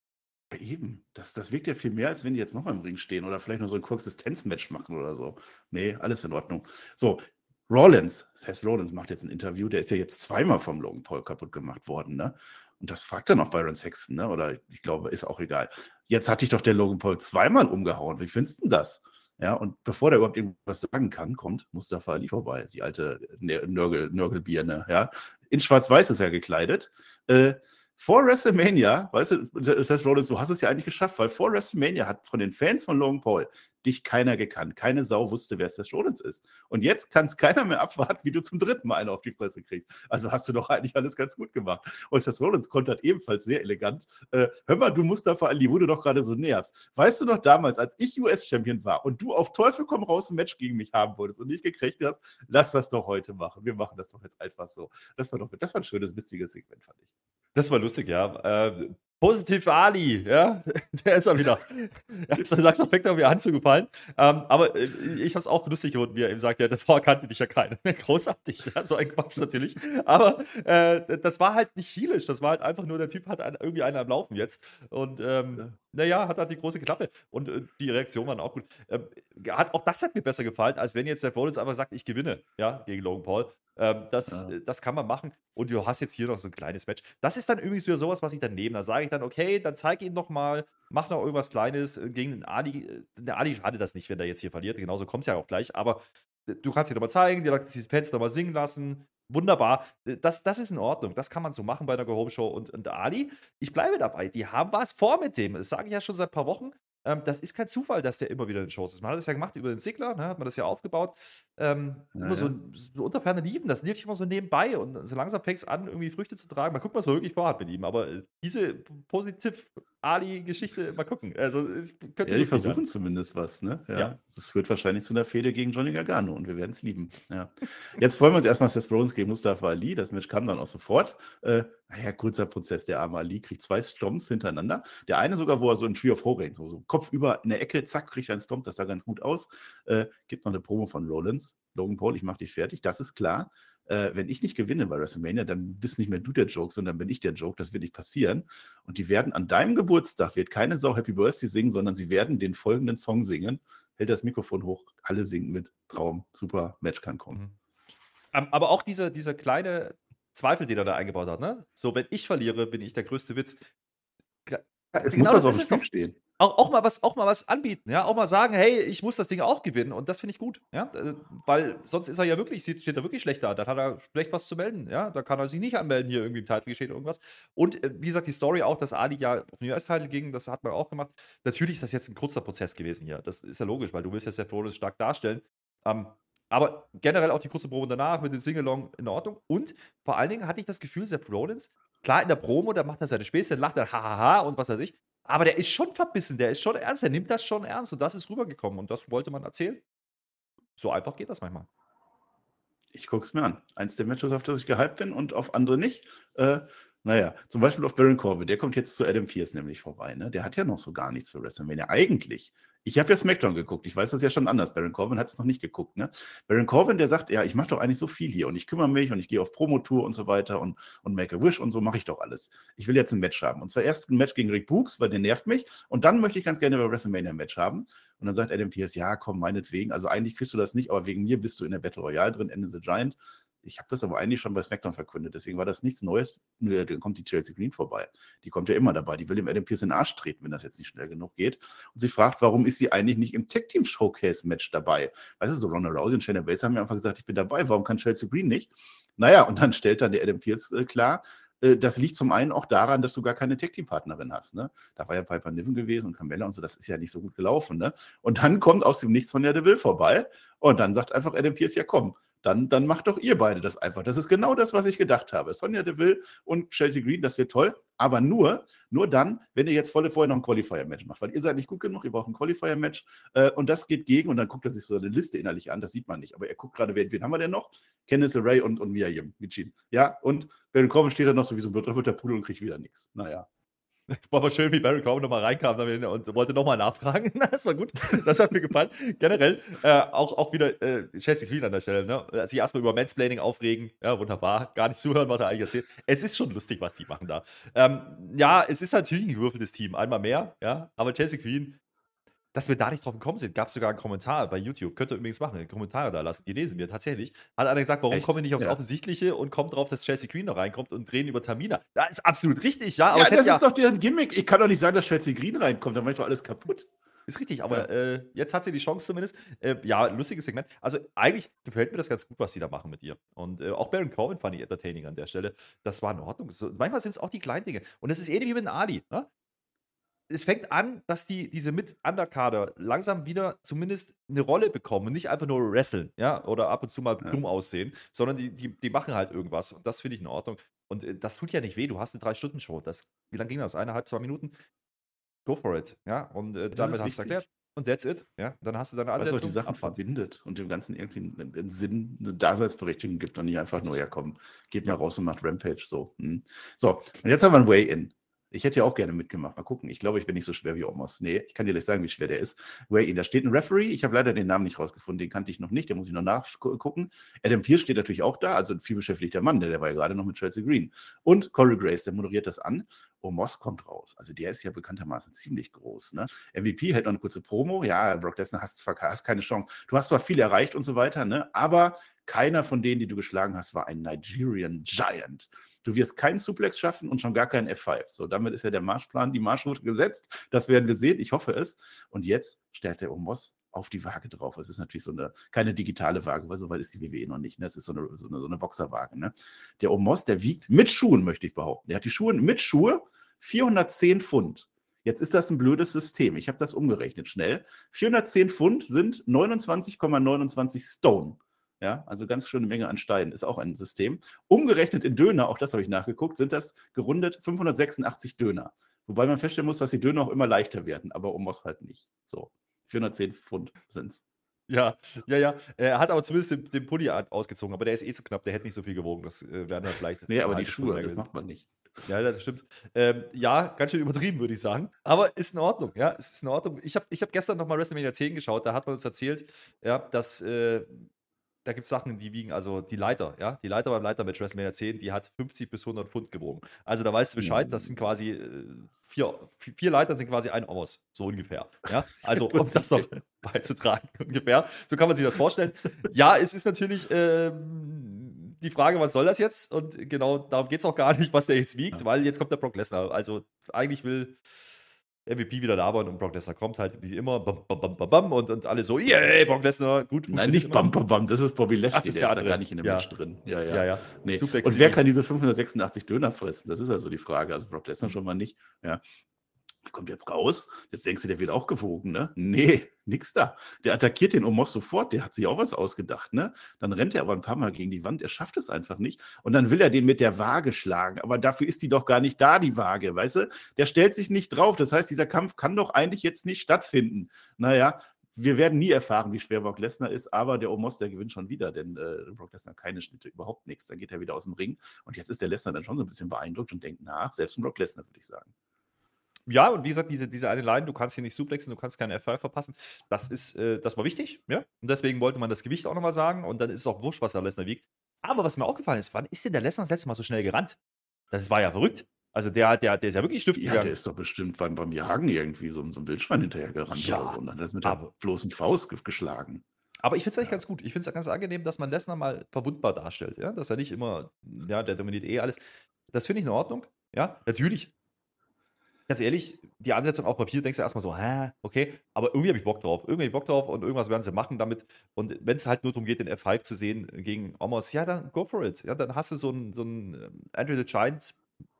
Eben, das, das wirkt ja viel mehr, als wenn die jetzt nochmal im Ring stehen oder vielleicht nur so ein Koexistenzmatch machen oder so. Nee, alles in Ordnung. So, Rollins, heißt, Rollins macht jetzt ein Interview, der ist ja jetzt zweimal vom Logan Paul kaputt gemacht worden, ne? Und das fragt dann auch Byron Sexton, ne? Oder ich glaube, ist auch egal. Jetzt hat dich doch der Logan Paul zweimal umgehauen. Wie findest du denn das? Ja, und bevor der überhaupt irgendwas sagen kann, kommt Mustafa Ali vorbei, die alte Nörgel, Nörgelbirne, ja. In Schwarz-Weiß ist er gekleidet. Äh, vor WrestleMania, weißt du, Seth Rollins, du hast es ja eigentlich geschafft, weil vor WrestleMania hat von den Fans von Logan Paul dich keiner gekannt. Keine Sau wusste, wer Seth Rollins ist. Und jetzt kann es keiner mehr abwarten, wie du zum dritten Mal einen auf die Fresse kriegst. Also hast du doch eigentlich alles ganz gut gemacht. Und Seth Rollins kontert ebenfalls sehr elegant. Äh, hör mal, du Mustafa Ali, wo du doch gerade so nervst. Weißt du noch damals, als ich US-Champion war und du auf Teufel komm raus ein Match gegen mich haben wolltest und nicht gekriegt hast, lass das doch heute machen. Wir machen das doch jetzt einfach so. Das war doch, das war ein schönes, witziges Segment, fand ich. Das war lustig, ja. Äh, positiv Ali, ja, der ist er wieder. Er ist langsam fängt er mir an zu gefallen. Ähm, aber äh, ich habe es auch lustig gefunden, wie er ihm sagt, ja, davor kannte dich ja keiner. Großartig, ja, so ein Quatsch natürlich. Aber äh, das war halt nicht heelisch, das war halt einfach nur, der Typ hat einen, irgendwie einen am Laufen jetzt. Und ähm. Naja, hat halt die große Klappe. Und äh, die Reaktionen waren auch gut. Ähm, hat, auch das hat mir besser gefallen, als wenn jetzt der Rollins einfach sagt, ich gewinne, ja, gegen Logan Paul. Ähm, das, Ja. äh, das kann man machen. Und du hast jetzt hier noch so ein kleines Match. Das ist dann übrigens wieder sowas, was ich dann nehme. Da sage ich dann, okay, dann zeig ihn noch mal, mach noch irgendwas Kleines äh, gegen den Ali. Äh, Der Ali schadet das nicht, wenn der jetzt hier verliert. Genauso kommt es ja auch gleich. Aber du kannst ihn nochmal zeigen, dir diese Pets nochmal singen lassen. Wunderbar. Das, das ist in Ordnung. Das kann man so machen bei einer Go-Home-Show. Und, und Ali, ich bleibe dabei. Die haben was vor mit dem. Das sage ich ja schon seit ein paar Wochen. Ähm, das ist kein Zufall, dass der immer wieder in den Shows ist. Man hat das ja gemacht über den Sigler, ne, hat man das ja aufgebaut. Ähm, Ja, immer so, so unter ferner Liefen, das lief immer so nebenbei und so langsam fängt es an, irgendwie Früchte zu tragen. Mal gucken, was man wirklich vorhat mit ihm. Aber äh, diese positiv Ali-Geschichte, mal gucken. Also, es könnte Ja, die versuchen werden. zumindest was, ne? Ja. Ja. Das führt wahrscheinlich zu einer Fehde gegen Johnny Gargano und wir werden es lieben. Ja. Jetzt freuen wir uns erstmal, Seth Rollins gegen Mustafa Ali. Das Match kam dann auch sofort. Äh, naja, kurzer Prozess. Der arme Ali kriegt zwei Stomps hintereinander. Der eine sogar, wo er so ein Tree of Horror, so, so Kopf über in der Ecke, zack, kriegt er einen Stomp. Das sah ganz gut aus. Äh, gibt noch eine Promo von Rollins. Logan Paul, ich mach dich fertig. Das ist klar. Äh, wenn ich nicht gewinne bei WrestleMania, dann bist nicht mehr du der Joke, sondern bin ich der Joke. Das wird nicht passieren. Und die werden an deinem Geburtstag, wird keine Sau Happy Birthday singen, sondern sie werden den folgenden Song singen. Hält das Mikrofon hoch, alle singen mit. Traum, super, Match kann kommen. Mhm. Ähm, aber auch dieser, dieser kleine Zweifel, den er da eingebaut hat, ne? So, wenn ich verliere, bin ich der größte Witz. Es Genau muss das auf dem. Spiel stehen. Auch, auch, mal was, auch mal was anbieten, ja, auch mal sagen, hey, ich muss das Ding auch gewinnen und das finde ich gut, ja, äh, weil sonst ist er ja wirklich, steht er wirklich schlecht da, dann hat er schlecht was zu melden, ja, da kann er sich nicht anmelden hier irgendwie im Titel geschehen oder irgendwas. Und äh, wie gesagt, die Story auch, dass Ali ja auf den US-Titel ging, das hat man auch gemacht, natürlich ist das jetzt ein kurzer Prozess gewesen hier, das ist ja logisch, weil du willst ja Seth Rollins stark darstellen, ähm, aber generell auch die kurze Promo danach mit dem Singalong in Ordnung. Und vor allen Dingen hatte ich das Gefühl, Seth Rollins, klar in der Promo, da macht er seine Späße, lacht er hahaha und was weiß ich, aber der ist schon verbissen, der ist schon ernst, der nimmt das schon ernst und das ist rübergekommen und das wollte man erzählen. So einfach geht das manchmal. Ich gucke es mir an. Eins der Matches, auf das ich gehypt bin und auf andere nicht. Äh, naja, zum Beispiel auf Baron Corbin. Der kommt jetzt zu Adam Pierce nämlich vorbei. Ne? Der hat ja noch so gar nichts für WrestleMania. Eigentlich. Ich habe ja SmackDown geguckt. Ich weiß das ja schon anders. Baron Corbin hat es noch nicht geguckt. Ne? Baron Corbin, der sagt, ja, ich mache doch eigentlich so viel hier und ich kümmere mich und ich gehe auf Promotour und so weiter und, und Make-A-Wish und so mache ich doch alles. Ich will jetzt ein Match haben. Und zwar erst ein Match gegen Rick Books, weil der nervt mich. Und dann möchte ich ganz gerne bei WrestleMania ein Match haben. Und dann sagt Adam Pierce, ja, komm, meinetwegen. Also eigentlich kriegst du das nicht, aber wegen mir bist du in der Battle Royale drin, Ende the Giant. Ich habe das aber eigentlich schon bei SmackDown verkündet, deswegen war das nichts Neues. Da kommt die Chelsea Green vorbei. Die kommt ja immer dabei. Die will dem Adam Pierce in den Arsch treten, wenn das jetzt nicht schnell genug geht. Und sie fragt, warum ist sie eigentlich nicht im Tag Team Showcase Match dabei? Weißt du, so Ronda Rousey und Shayna Baszler haben mir einfach gesagt, ich bin dabei. Warum kann Chelsea Green nicht? Naja, und dann stellt dann der Adam Pierce äh, klar, äh, das liegt zum einen auch daran, dass du gar keine Tag-Team-Partnerin hast. Ne? Da war ja Piper Niven gewesen und Carmella und so, das ist ja nicht so gut gelaufen. Ne? Und dann kommt aus dem Nichts Sonja Deville vorbei und dann sagt einfach Adam Pierce, ja komm, dann, dann macht doch ihr beide das einfach. Das ist genau das, was ich gedacht habe. Sonja Deville und Chelsea Green, das wird toll, aber nur, nur dann, wenn ihr jetzt volle vorher noch ein Qualifier-Match macht, weil ihr seid nicht gut genug, ihr braucht ein Qualifier-Match äh, und das geht gegen und dann guckt er sich so eine Liste innerlich an, das sieht man nicht, aber er guckt gerade, wen, wen haben wir denn noch? Kenneth Ray und, und Mia Yim, Michin. Ja, und Baron Corbin steht da noch so wie so ein bedrückter Pudel und kriegt wieder nichts. Naja. War aber schön, wie Baron Corbin nochmal reinkam und wollte nochmal nachfragen. Das war gut. Das hat mir gefallen. Generell äh, auch, auch wieder äh, Chelsea Green an der Stelle. Ne? Sich erstmal über Mansplaining aufregen. Ja, wunderbar. Gar nicht zuhören, was er eigentlich erzählt. Es ist schon lustig, was die machen da. Ähm, ja, es ist natürlich ein gewürfeltes Team. Einmal mehr. Ja, aber Chelsea Green, dass wir da nicht drauf gekommen sind, gab es sogar einen Kommentar bei YouTube. Könnt ihr übrigens machen, Kommentare da lassen. Die lesen wir tatsächlich. Hat einer gesagt, warum Echt? kommen wir nicht aufs Ja. Offensichtliche und kommen drauf, dass Chelsea Green noch reinkommt und drehen über Tamina. Das ist absolut richtig, ja. Aber ja, das ja ist doch deren Gimmick. Ich kann doch nicht sagen, dass Chelsea Green reinkommt, dann mache ich doch alles kaputt. Ist richtig, aber äh, jetzt hat sie die Chance zumindest. Äh, ja, lustiges Segment. Also eigentlich gefällt mir das ganz gut, was sie da machen mit ihr. Und äh, auch Baron Corbin fand ich entertaining an der Stelle. Das war in Ordnung. So, manchmal sind es auch die kleinen Dinge. Und es ist ähnlich wie mit dem Ali. Ne? Es fängt an, dass die, diese mit Underkader langsam wieder zumindest eine Rolle bekommen und nicht einfach nur wresteln, ja, oder ab und zu mal Ja. dumm aussehen, sondern die, die, die machen halt irgendwas. Und das finde ich in Ordnung. Und äh, das tut ja nicht weh. Du hast eine Drei-Stunden-Show. Wie lange ging das? Eineinhalb, zwei Minuten? Go for it. Ja, und äh, damit hast du wichtig. erklärt. Und that's it. Ja, dann hast du deine Weil es die Ansetzung. Sachen Abfahrt. verbindet und dem Ganzen irgendwie einen, einen Sinn, eine Daseinsberechtigung gibt und nicht einfach nur, ja komm, geht mal raus und macht Rampage so. Hm. So, und jetzt haben wir ein Way-In. Ich hätte ja auch gerne mitgemacht. Mal gucken. Ich glaube, ich bin nicht so schwer wie Omos. Nee, ich kann dir gleich sagen, wie schwer der ist. Way-In. Da steht ein Referee. Ich habe leider den Namen nicht rausgefunden. Den kannte ich noch nicht. Den muss ich noch nachgucken. Adam Pierce steht natürlich auch da. Also ein vielbeschäftigter Mann. Der, der war ja gerade noch mit Chelsea Green. Und Corey Grace, der moderiert das an. Omos kommt raus. Also der ist ja bekanntermaßen ziemlich groß. Ne? MVP hält noch eine kurze Promo. Ja, Brock Lesnar hast hast keine Chance. Du hast zwar viel erreicht und so weiter, ne? aber keiner von denen, die du geschlagen hast, war ein Nigerian Giant. Du wirst keinen Suplex schaffen und schon gar keinen F5. So, damit ist ja der Marschplan, die Marschroute gesetzt. Das werden wir sehen. Ich hoffe es. Und jetzt stellt der Omos auf die Waage drauf. Es ist natürlich so eine, keine digitale Waage, weil so weit ist die WWE noch nicht. Ne? Es ist so eine, so eine, so eine Boxerwaage. Ne? Der Omos, der wiegt mit Schuhen, möchte ich behaupten. Der hat die Schuhe mit Schuhe 410 Pfund. Jetzt ist das ein blödes System. Ich habe das umgerechnet schnell. 410 Pfund sind 29,29 Stone. Ja, also ganz schöne Menge an Steinen ist auch ein System. Umgerechnet in Döner, auch das habe ich nachgeguckt, sind das gerundet 586 Döner. Wobei man feststellen muss, dass die Döner auch immer leichter werden, aber Omos halt nicht. So, 410 Pfund sind es. Ja, ja, ja. Er hat aber zumindest den, den Pulli ausgezogen, aber der ist eh zu knapp, der hätte nicht so viel gewogen. Das äh, werden wir vielleicht. Nee, aber die Schuhe, das macht man nicht. Ja, das stimmt. Ähm, ja, ganz schön übertrieben, würde ich sagen. Aber ist in Ordnung, ja, es ist in Ordnung. Ich habe ich hab gestern nochmal WrestleMania 10 geschaut, da hat man uns erzählt, ja, dass äh, da gibt es Sachen, die wiegen, also die Leiter, ja, die Leiter beim Leitermatch WrestleMania 10, die hat 50 bis 100 Pfund gewogen. Also da weißt du Bescheid, das sind quasi äh, vier, vi- vier Leiter sind quasi ein Omos, so ungefähr. Ja, also um das noch beizutragen, ungefähr. So kann man sich das vorstellen. Ja, es ist natürlich, ähm, die Frage, was soll das jetzt? Und genau darum geht es auch gar nicht, was der jetzt wiegt, weil jetzt kommt der Brock Lesnar. Also eigentlich will MVP wieder labern und Brock Lesnar kommt halt wie immer bam, bam, bam, bam, bam, und, und alle so, yay, Brock Lesnar, gut. Nein, nicht bam, bam, bam, das ist Bobby Lashley, Ach, der ist da gar nicht in dem Ja. Match drin. Ja, ja. Ja, ja. Nee. Und wer kann diese 586 Döner fressen? Das ist also die Frage. Also Brock Lesnar schon mal nicht. Ja. Kommt jetzt raus. Jetzt denkst du, der wird auch gewogen, ne? Nee, nix da. Der attackiert den Omos sofort. Der hat sich auch was ausgedacht, ne? Dann rennt er aber ein paar Mal gegen die Wand. Er schafft es einfach nicht. Und dann will er den mit der Waage schlagen. Aber dafür ist die doch gar nicht da, die Waage, weißt du? Der stellt sich nicht drauf. Das heißt, dieser Kampf kann doch eigentlich jetzt nicht stattfinden. Naja, wir werden nie erfahren, wie schwer Brock Lesnar ist, aber der Omos, der gewinnt schon wieder, denn äh, Brock Lesnar keine Schnitte, überhaupt nichts. Dann geht er wieder aus dem Ring. Und jetzt ist der Lesnar dann schon so ein bisschen beeindruckt und denkt nach, selbst ein Brock Lesnar, würde ich sagen. Ja, und wie gesagt, diese, diese eine Line, du kannst hier nicht suplexen, du kannst keinen F5 verpassen. Das ist, äh, das war wichtig, ja. Und deswegen wollte man das Gewicht auch nochmal sagen. Und dann ist es auch wurscht, was der Lesnar wiegt. Aber was mir aufgefallen ist, wann ist denn der Lesnar das letzte Mal so schnell gerannt? Das war ja verrückt. Also der, der, der ist ja wirklich Stift Ja, gegangen. der ist doch bestimmt beim, beim Jagen irgendwie so, so ein Wildschwein hinterher gerannt Ja, oder so. Und dann er es mit der aber- bloßen Faust ge- geschlagen. Aber ich finde es eigentlich ganz gut. Ich finde es ganz angenehm, dass man Lesnar mal verwundbar darstellt. Ja? Dass er nicht immer, ja, der dominiert eh alles. Das finde ich in Ordnung. Ja, natürlich. Ganz ehrlich, die Ansetzung auf Papier denkst du erstmal so, hä, okay, aber irgendwie habe ich Bock drauf. Irgendwie hab ich Bock drauf und irgendwas werden sie machen damit. Und wenn es halt nur darum geht, den F5 zu sehen gegen Omos, ja, dann go for it. Ja, dann hast du so einen, so einen ähm, Andrew the Giant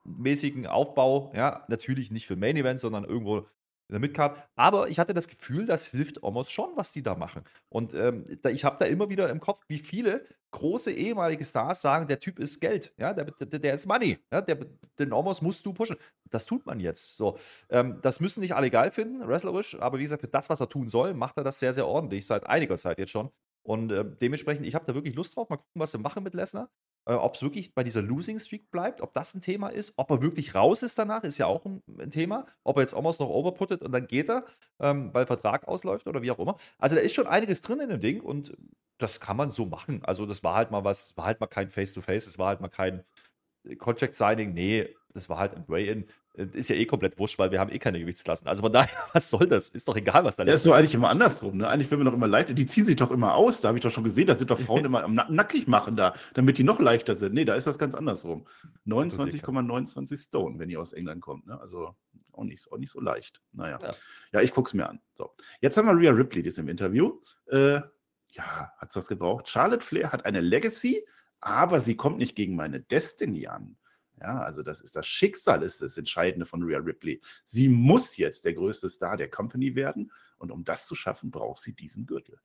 mäßigen Aufbau. Ja, natürlich nicht für Main Event, sondern irgendwo in der Midcard. Aber ich hatte das Gefühl, das hilft Omos schon, was die da machen. Und ähm, da, ich habe da immer wieder im Kopf, wie viele große ehemalige Stars sagen, der Typ ist Geld, ja, der, der, der ist Money, ja, der, den Omos musst du pushen. Das tut man jetzt. So, ähm, das müssen nicht alle geil finden, wrestlerisch, aber wie gesagt, für das, was er tun soll, macht er das sehr, sehr ordentlich, seit einiger Zeit jetzt schon. Und äh, dementsprechend, ich habe da wirklich Lust drauf. Mal gucken, was sie machen mit Lesnar. Äh, ob es wirklich bei dieser Losing Streak bleibt, ob das ein Thema ist, ob er wirklich raus ist danach, ist ja auch ein, ein Thema. Ob er jetzt Omos noch overputtet und dann geht er, ähm, weil Vertrag ausläuft oder wie auch immer. Also da ist schon einiges drin in dem Ding und das kann man so machen. Also das war halt mal was, war halt mal kein Face-to-Face, es war halt mal kein Contract-Signing, nee, das war halt ein Way-In. Äh, Ist ja eh komplett wurscht, weil wir haben eh keine Gewichtsklassen. Also von daher, was soll das? Ist doch egal, was da ist ist. doch eigentlich immer andersrum. Ne? Eigentlich, wenn wir doch immer leicht, die ziehen sich doch immer aus. Da habe ich doch schon gesehen, da sind doch Frauen immer am Na nackig machen da, damit die noch leichter sind. Nee, da ist das ganz andersrum. 29,29 Stone, wenn ihr aus England kommt. Ne? Also auch nicht, auch nicht so leicht. Naja. Ja. Ja, ich gucke es mir an. So. Jetzt haben wir Rhea Ripley, die ist im Interview. Äh, ja, hat es das gebraucht? Charlotte Flair hat eine Legacy, aber sie kommt nicht gegen meine Destiny an. Ja, also das ist das Schicksal, ist das Entscheidende von Rhea Ripley. Sie muss jetzt der größte Star der Company werden und um das zu schaffen, braucht sie diesen Gürtel.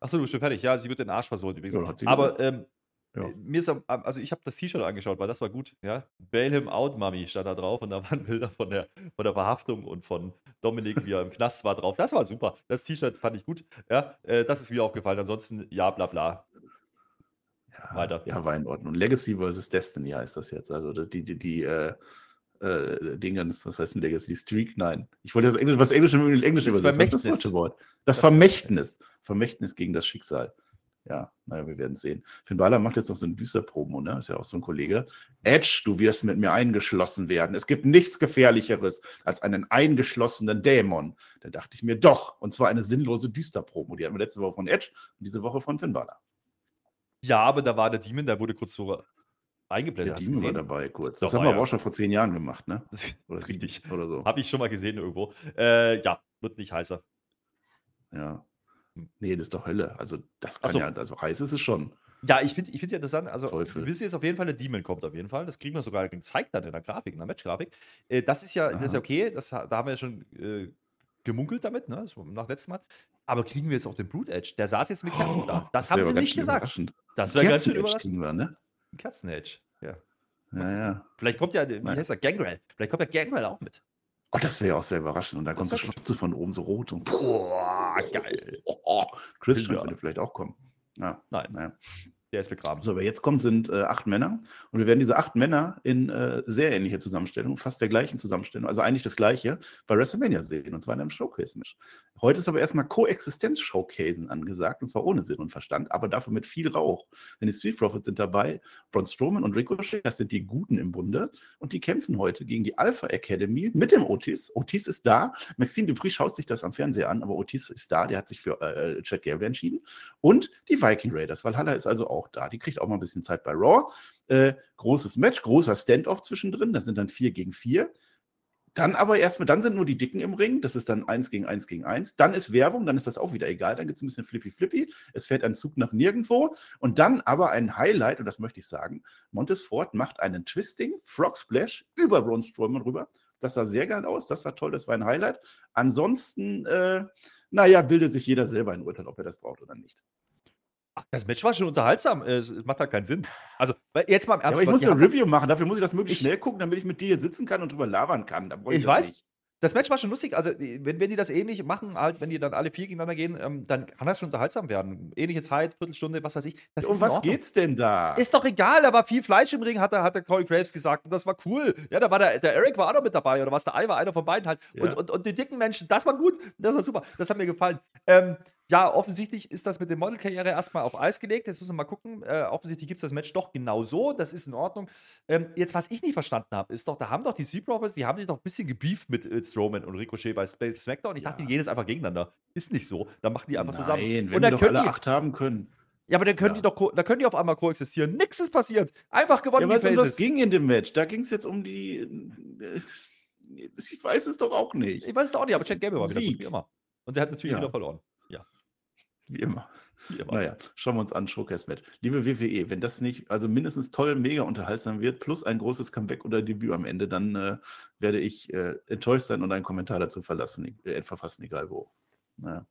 Achso, du bist schon fertig. Ja, sie wird den Arsch versohlt übrigens. Ja, Aber ähm, Ja. mir ist, am- also ich habe das T-Shirt angeschaut, weil das war gut. Ja, Bail him out, Mami, stand da drauf und da waren Bilder von der, von der Verhaftung und von Dominik, wie er im Knast war, drauf. Das war super. Das T-Shirt fand ich gut. Ja, äh, das ist mir aufgefallen. Ansonsten, ja, bla bla. Ja, Weiter. Ja, war in Ordnung. Legacy versus Destiny heißt das jetzt. Also die, die, die äh, äh, Dingens, was heißt denn Legacy? Die Streak? Nein. Ich wollte das Englisch, was Englisch Englisch Das übersetzen. Das Vermächtnis. deutsche Wort? Das, Das Vermächtnis. Vermächtnis gegen das Schicksal. Ja, naja, wir werden sehen. Finn Balor macht jetzt noch so ein düster Promo, ne? Ist ja auch so ein Kollege. Edge, du wirst mit mir eingeschlossen werden. Es gibt nichts Gefährlicheres als einen eingeschlossenen Dämon. Da dachte ich mir doch. Und zwar eine sinnlose Düster-Promo. Die hatten wir letzte Woche von Edge und diese Woche von Finn Balor. Ja, aber da war der Demon, der wurde kurz so eingeblendet. Der Demon war dabei kurz. Doch, Das haben wir ja. aber auch schon vor zehn Jahren gemacht, ne? Das Oder richtig. Oder so. Habe ich schon mal gesehen irgendwo. Äh, ja, wird nicht heißer. Ja. Hm. Nee, das ist doch Hölle. Also, das kann so. ja, also heiß ist es schon. Ja, ich finde ich find ja interessant. Also, Teufel. wir wissen jetzt auf jeden Fall, der Demon kommt auf jeden Fall. Das kriegen wir sogar gezeigt dann in der Grafik, in der Match-Grafik. Äh, das ist ja, das ist ja okay. Das, da haben wir ja schon äh, gemunkelt damit, ne? Das nach letztem Mal. Aber kriegen wir jetzt auch den Blue Edge? Der saß jetzt mit Kerzen da. Das haben wär sie nicht gesagt. Das wäre ganz schön überraschend. wir, ne? Kerzen-Edge. Ja. Ja, ja. Vielleicht kommt ja, wie Nein. heißt er? Gangrel. Vielleicht kommt der Gangrel auch mit. Oh, das wäre ja auch sehr überraschend. Und dann kommt so Das. Schnauze von oben so rot und Boah, geil. Oh, oh. Christian Ja. könnte vielleicht auch kommen. Ja, Nein, naja. Der ist begraben. So, aber jetzt kommt sind äh, acht Männer und wir werden diese acht Männer in äh, sehr ähnlicher Zusammenstellung, fast der gleichen Zusammenstellung, also eigentlich das gleiche, bei WrestleMania sehen und zwar in einem Showcase-Match. Heute ist aber erstmal Koexistenz-Showcasen angesagt und zwar ohne Sinn und Verstand, aber dafür mit viel Rauch. Denn die Street Profits sind dabei, Braun Strowman und Ricochet, das sind die Guten im Bunde und die kämpfen heute gegen die Alpha Academy mit dem Otis. Otis ist da. Maxine Dupri schaut sich das am Fernseher an, aber Otis ist da, der hat sich für äh, Chad Gable entschieden. Und die Viking Raiders. Valhalla ist also auch auch da. Die kriegt auch mal ein bisschen Zeit bei Raw. Äh, großes Match, großer Standoff zwischendrin. Das sind dann vier gegen vier. Dann aber erstmal, dann sind nur die Dicken im Ring. Das ist dann eins gegen eins gegen eins. Dann ist Werbung, dann ist das auch wieder egal. Dann gibt es ein bisschen Flippy Flippy. Es fährt ein Zug nach nirgendwo. Und dann aber ein Highlight, und das möchte ich sagen: Montes Ford macht einen Twisting Frog Splash über Braun Strowman rüber. Das sah sehr geil aus. Das war toll. Das war ein Highlight. Ansonsten, äh, naja, bildet sich jeder selber ein Urteil, ob er das braucht oder nicht. Ach, das Match war schon unterhaltsam. Äh, Es macht halt keinen Sinn. Also, jetzt mal im Ja, Ernst. aber ich muss eine Review machen. Dafür muss ich das möglichst Ich- schnell gucken, damit ich mit dir hier sitzen kann und drüber labern kann. Ich das weiß. nicht. Das Match war schon lustig. Also, wenn, wenn die das ähnlich machen, halt, wenn die dann alle vier gegeneinander gehen, ähm, dann kann das schon unterhaltsam werden. Ähnliche Zeit, Viertelstunde, was weiß ich. Das um ist in was geht's denn da? Ist doch egal, da war viel Fleisch im Ring, hat der, hat der Corey Graves gesagt. Und das war cool. Ja, da war der, der Eric war auch noch mit dabei, oder was? Der Ei war einer von beiden halt. Und, Ja. und, und die dicken Menschen, das war gut. Das war super. Das hat mir gefallen. Ähm, ja, offensichtlich ist das mit der Modelkarriere erstmal auf Eis gelegt. Jetzt müssen wir mal gucken. Äh, offensichtlich gibt es das Match doch genau so. Das ist in Ordnung. Ähm, jetzt, was ich nicht verstanden habe, ist doch, da haben doch die Sea Profits, die haben sich doch ein bisschen gebieft mit äh, Strowman und Ricochet bei SmackDown. Ich dachte, die gehen jetzt einfach gegeneinander. Ist nicht so. Dann machen die einfach zusammen. Nein, wenn und wir dann doch können alle die, acht haben können. ja, aber dann können Ja. die doch, da können die auf einmal koexistieren. Nix ist passiert. Einfach gewonnen, Ja, weil um das ging in dem Match. Da ging es jetzt um die. äh, Ich weiß es doch auch nicht. Ich weiß es auch nicht, aber Chad Gable war wieder gut, Sieg. wie immer. Und der hat natürlich Ja. wieder verloren. Wie immer. Wie immer. Naja, schauen wir uns an, Showcase-Match. Liebe WWE, wenn das nicht, also mindestens toll, mega unterhaltsam wird, plus ein großes Comeback oder Debüt am Ende, dann äh, werde ich äh, enttäuscht sein und einen Kommentar dazu verlassen, äh, verfassen, egal wo. Naja.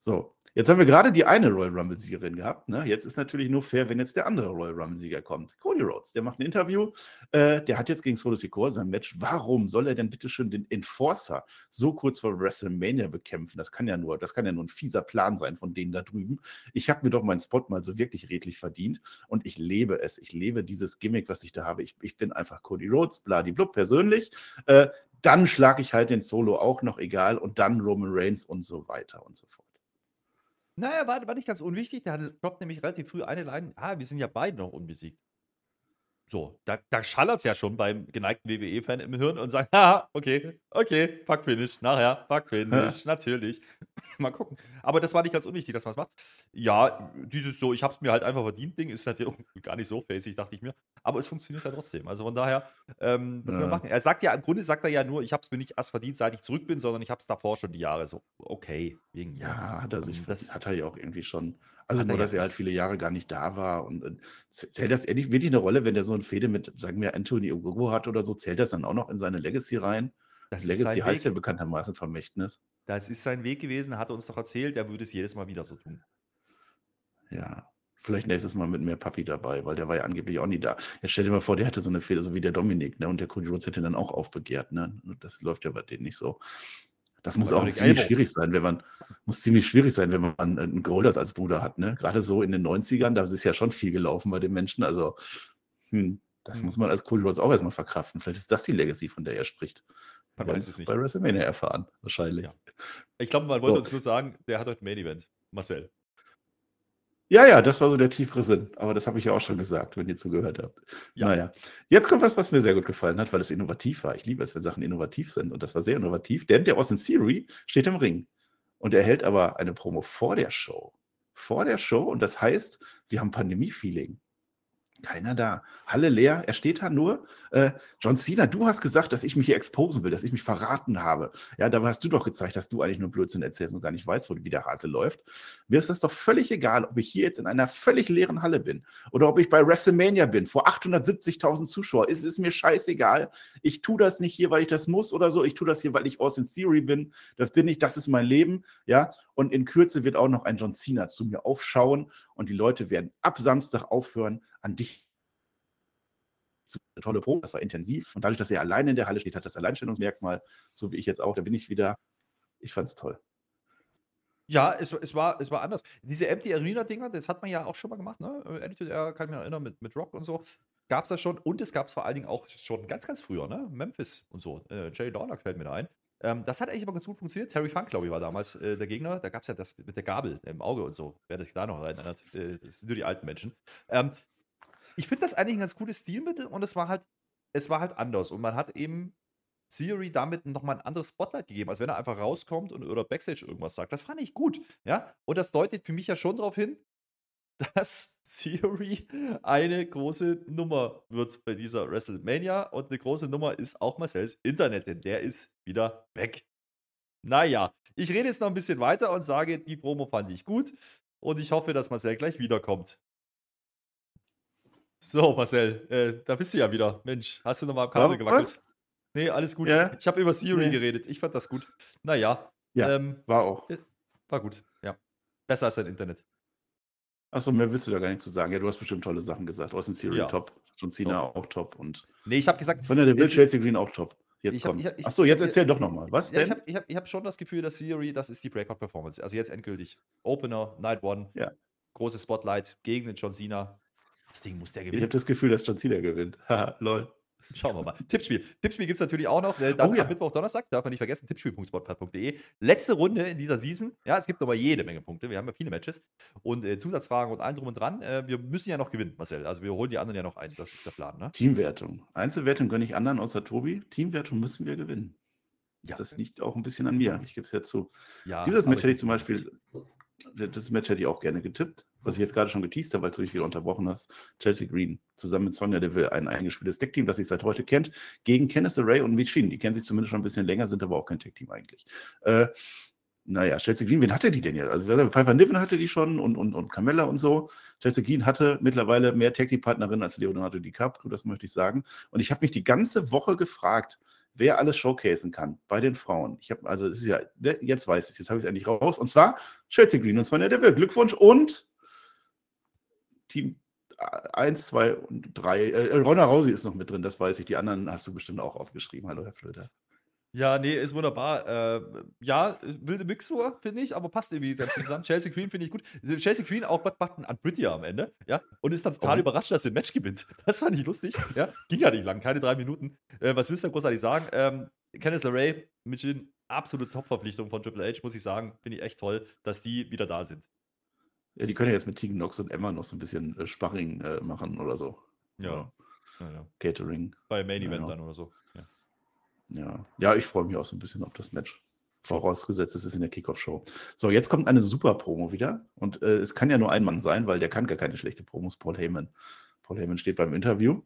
So, jetzt haben wir gerade die eine Royal Rumble-Siegerin gehabt. Ne? Jetzt ist natürlich nur fair, wenn jetzt der andere Royal Rumble-Sieger kommt. Cody Rhodes, der macht ein Interview. Äh, der hat jetzt gegen Solo Sikoa sein Match. Warum soll er denn bitte schön den Enforcer so kurz vor WrestleMania bekämpfen? Das kann ja nur, das kann ja nur ein fieser Plan sein von denen da drüben. Ich habe mir doch meinen Spot mal so wirklich redlich verdient und ich lebe es. Ich lebe dieses Gimmick, was ich da habe. Ich, ich bin einfach Cody Rhodes, bladiblub persönlich. Äh, dann schlage ich halt den Solo auch noch egal und dann Roman Reigns und so weiter und so fort. Naja, war, war nicht ganz unwichtig. Der droppt nämlich relativ früh eine Line. Ah, wir sind ja beide noch unbesiegt. So, da, da schallert es ja schon beim geneigten WWE-Fan im Hirn und sagt, haha, okay, okay, fuck finish, nachher, fuck finish, natürlich. Mal gucken. Aber das war nicht ganz unwichtig, dass man es macht. Ja, dieses so, ich hab's mir halt einfach verdient Ding ist halt ja gar nicht so facig, dachte ich mir. Aber es funktioniert ja trotzdem. Also von daher, ähm, was wir Ja. machen. Er sagt ja, im Grunde sagt er ja nur, ich hab's mir nicht erst verdient, seit ich zurück bin, sondern ich hab's davor schon die Jahre so, okay, wegen Ja, hat er sich, Ähm, das- hat er ja auch irgendwie schon. Also Hat er nur, ja dass er halt viele Jahre gar nicht da war. Und, und zählt das ehrlich wirklich eine Rolle, wenn der so ein Fehde mit, sagen wir, Anthony Ogogo hat oder so, zählt das dann auch noch in seine Legacy rein? Das Legacy heißt ja Weg. bekanntermaßen Vermächtnis. Das ist sein Weg gewesen, hat er uns doch erzählt, er würde es jedes Mal wieder so tun. Ja. Vielleicht nächstes Mal mit mehr Papi dabei, weil der war ja angeblich auch nie da. Jetzt stell dir mal vor, der hatte so eine Fehde, so wie der Dominik, ne? Und der Cody Rhodes hätte dann auch aufbegehrt, ne? Das läuft ja bei denen nicht so. Das muss auch ziemlich Elbow. schwierig sein, wenn man, muss ziemlich schwierig sein, wenn man einen Golders als Bruder hat, ne? Gerade so in den 90ern, da ist ja schon viel gelaufen bei den Menschen. Also, hm, das Hm. muss man als Cody Rhodes auch erstmal verkraften. Vielleicht ist das die Legacy, von der er spricht. Man weiß es nicht. Bei WrestleMania erfahren, wahrscheinlich. Ja. Ich glaube, man wollte So. uns nur sagen, der hat heute ein Main Event. Marcel. Ja, ja, das war so der tiefere Sinn. Aber das habe ich ja auch schon gesagt, wenn ihr zugehört habt. Ja. Naja, jetzt kommt was, was mir sehr gut gefallen hat, weil es innovativ war. Ich liebe es, wenn Sachen innovativ sind. Und das war sehr innovativ, denn der Austin Theory steht im Ring. Und er hält aber eine Promo vor der Show. Vor der Show. Und das heißt, wir haben Pandemie-Feeling. Keiner da. Halle leer. Er steht da nur. Äh, John Cena, du hast gesagt, dass ich mich hier exposen will, dass ich mich verraten habe. Ja, dabei hast du doch gezeigt, dass du eigentlich nur Blödsinn erzählst und gar nicht weißt, wo wie der Hase läuft. Mir ist das doch völlig egal, ob ich hier jetzt in einer völlig leeren Halle bin oder ob ich bei WrestleMania bin, vor 870.000 Zuschauer. Es ist mir scheißegal. Ich tue das nicht hier, weil ich das muss oder so. Ich tue das hier, weil ich Austin Theory bin. Das bin ich, das ist mein Leben. Ja, und in Kürze wird auch noch ein John Cena zu mir aufschauen und die Leute werden ab Samstag aufhören, an dich eine tolle Probe, das war intensiv. Und dadurch, dass er alleine in der Halle steht, hat das Alleinstellungsmerkmal, so wie ich jetzt auch, da bin ich wieder. Ich fand's toll. Ja, es, es, war, es war anders. Diese Empty Arena-Dinger, das hat man ja auch schon mal gemacht, ne? Äh, Attitude Era, kann ich mich erinnern, mit, mit Rock und so. Gab es das schon. Und es gab es vor allen Dingen auch schon ganz, ganz früher, ne? Memphis und so. Äh, Jay Lawler fällt mir da ein. Ähm, das hat eigentlich immer ganz gut funktioniert. Terry Funk, glaube ich, war damals äh, der Gegner. Da gab es ja das mit der Gabel im Auge und so. Wer sich da noch erinnert, äh, das sind nur die alten Menschen. Ähm, ich finde das eigentlich ein ganz cooles Stilmittel und es war halt, es war halt anders. Und man hat eben Theory damit nochmal ein anderes Spotlight gegeben, als wenn er einfach rauskommt und oder Backstage irgendwas sagt. Das fand ich gut, ja. Und das deutet für mich ja schon darauf hin, dass Theory eine große Nummer wird bei dieser WrestleMania. Und eine große Nummer ist auch Marcells Internet, denn der ist wieder weg. Naja, ich rede jetzt noch ein bisschen weiter und sage, die Promo fand ich gut. Und ich hoffe, dass Marcel gleich wiederkommt. So, Marcel, äh, da bist du ja wieder. Mensch, hast du nochmal am Kabel Was? gewackelt? Nee, alles gut. Ja. Ich habe über Theory Nee. geredet. Ich fand das gut. Naja, Ja, ähm, war auch. war gut. Ja. Besser als dein Internet. Achso, mehr willst du da gar nicht zu sagen. Ja, du hast bestimmt tolle Sachen gesagt. Austin Theory Ja. top, John Cena auch top und Nee, ich habe gesagt, Sonja Deville, es- Chelsea Green auch top. Jetzt Ich hab- kommt. ich ich- Achso, jetzt ich- erzähl doch nochmal. Was Ja, denn? ich habe ich hab, ich hab schon das Gefühl, dass Theory, das ist die Breakout-Performance. Also jetzt endgültig. Opener, Night One, Ja. großes Spotlight gegen den John Cena. Das Ding muss der ich habe gewinnen. das Gefühl, dass John Cena gewinnt. Haha, lol. Schauen wir mal. Tippspiel. Tippspiel gibt es natürlich auch noch. Äh, das Oh ja. Mittwoch, Donnerstag, darf man nicht vergessen. Tippspiel.spotcard.de. Letzte Runde in dieser Season. Ja, es gibt aber jede Menge Punkte. Wir haben ja viele Matches und äh, Zusatzfragen und allem drum und dran. Äh, wir müssen ja noch gewinnen, Marcel. Also wir holen die anderen ja noch ein. Das ist der Plan, ne? Teamwertung. Einzelwertung gönne ich anderen außer Tobi. Teamwertung müssen wir gewinnen. Ja. Das liegt auch ein bisschen an mir. Ich gebe es ja zu. Ja, Dieses Match hätte ich zum Beispiel, das Match hätte ich auch gerne getippt, was ich jetzt gerade schon geteased habe, weil du mich wieder unterbrochen hast. Chelsea Green zusammen mit Sonja Deville, ein eingespieltes Tech-Team, das sich seit heute kennt, gegen Kenneth Ray und Michin. Die kennen sich zumindest schon ein bisschen länger, sind aber auch kein Tech-Team eigentlich. Äh, naja, Chelsea Green, wen hatte die denn jetzt? Also Pfeiffer Niven hatte die schon und, und, und Carmella und so. Chelsea Green hatte mittlerweile mehr Tag-Team-Partnerinnen als Leonardo DiCaprio, das möchte ich sagen. Und ich habe mich die ganze Woche gefragt, wer alles showcasen kann bei den Frauen. Ich habe, also es ist ja, ne, jetzt weiß ich es, jetzt habe ich es endlich raus. Und zwar Chelsea Green und Sonja Deville. Glückwunsch und Team 1, 2 und 3. Äh, Ronda Rousey ist noch mit drin, das weiß ich. Die anderen hast du bestimmt auch aufgeschrieben. Hallo, Herr Flöter. Ja, nee, ist wunderbar. Äh, ja, wilde Mixtur, finde ich, aber passt irgendwie ganz zusammen. Chelsea Green finde ich gut. Chelsea Green auch Butt Button an Brittia am Ende, ja, und ist dann total Oh. überrascht, dass sie ein Match gewinnt. Das fand ich lustig, ja. Ging ja nicht lang, keine drei Minuten. Äh, was willst du großartig sagen? Ähm, Kenneth LeRae, Michelin, absolute Top-Verpflichtung von Triple H, muss ich sagen. Finde ich echt toll, dass die wieder da sind. Ja, die können ja jetzt mit Tegan Nox und Emma noch so ein bisschen äh, Sparring äh, machen oder so. Ja. ja, ja. Catering. Bei Main Event dann oder so. Ja. Ja, ich freue mich auch so ein bisschen auf das Match. Vorausgesetzt, es ist in der Kickoff-Show. So, jetzt kommt eine super Promo wieder. Und äh, es kann ja nur ein Mann sein, weil der kann gar keine schlechte Promos, Paul Heyman. Paul Heyman steht beim Interview.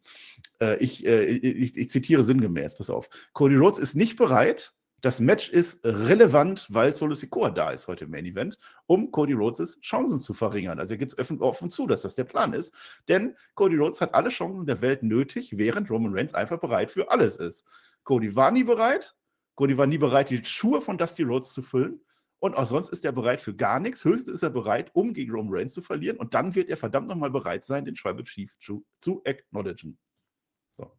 Äh, ich, äh, ich, ich zitiere sinngemäß, pass auf. Cody Rhodes ist nicht bereit. Das Match ist relevant, weil Solo Sikoa da ist heute im Main Event, um Cody Rhodes' Chancen zu verringern. Also er gibt es offen zu, dass das der Plan ist. Denn Cody Rhodes hat alle Chancen der Welt nötig, während Roman Reigns einfach bereit für alles ist. Cody war nie bereit. Cody war nie bereit, die Schuhe von Dusty Rhodes zu füllen. Und auch sonst ist er bereit für gar nichts. Höchstens ist er bereit, um gegen Roman Reigns zu verlieren. Und dann wird er verdammt nochmal bereit sein, den Tribal Chief zu, zu acknowledgen. So.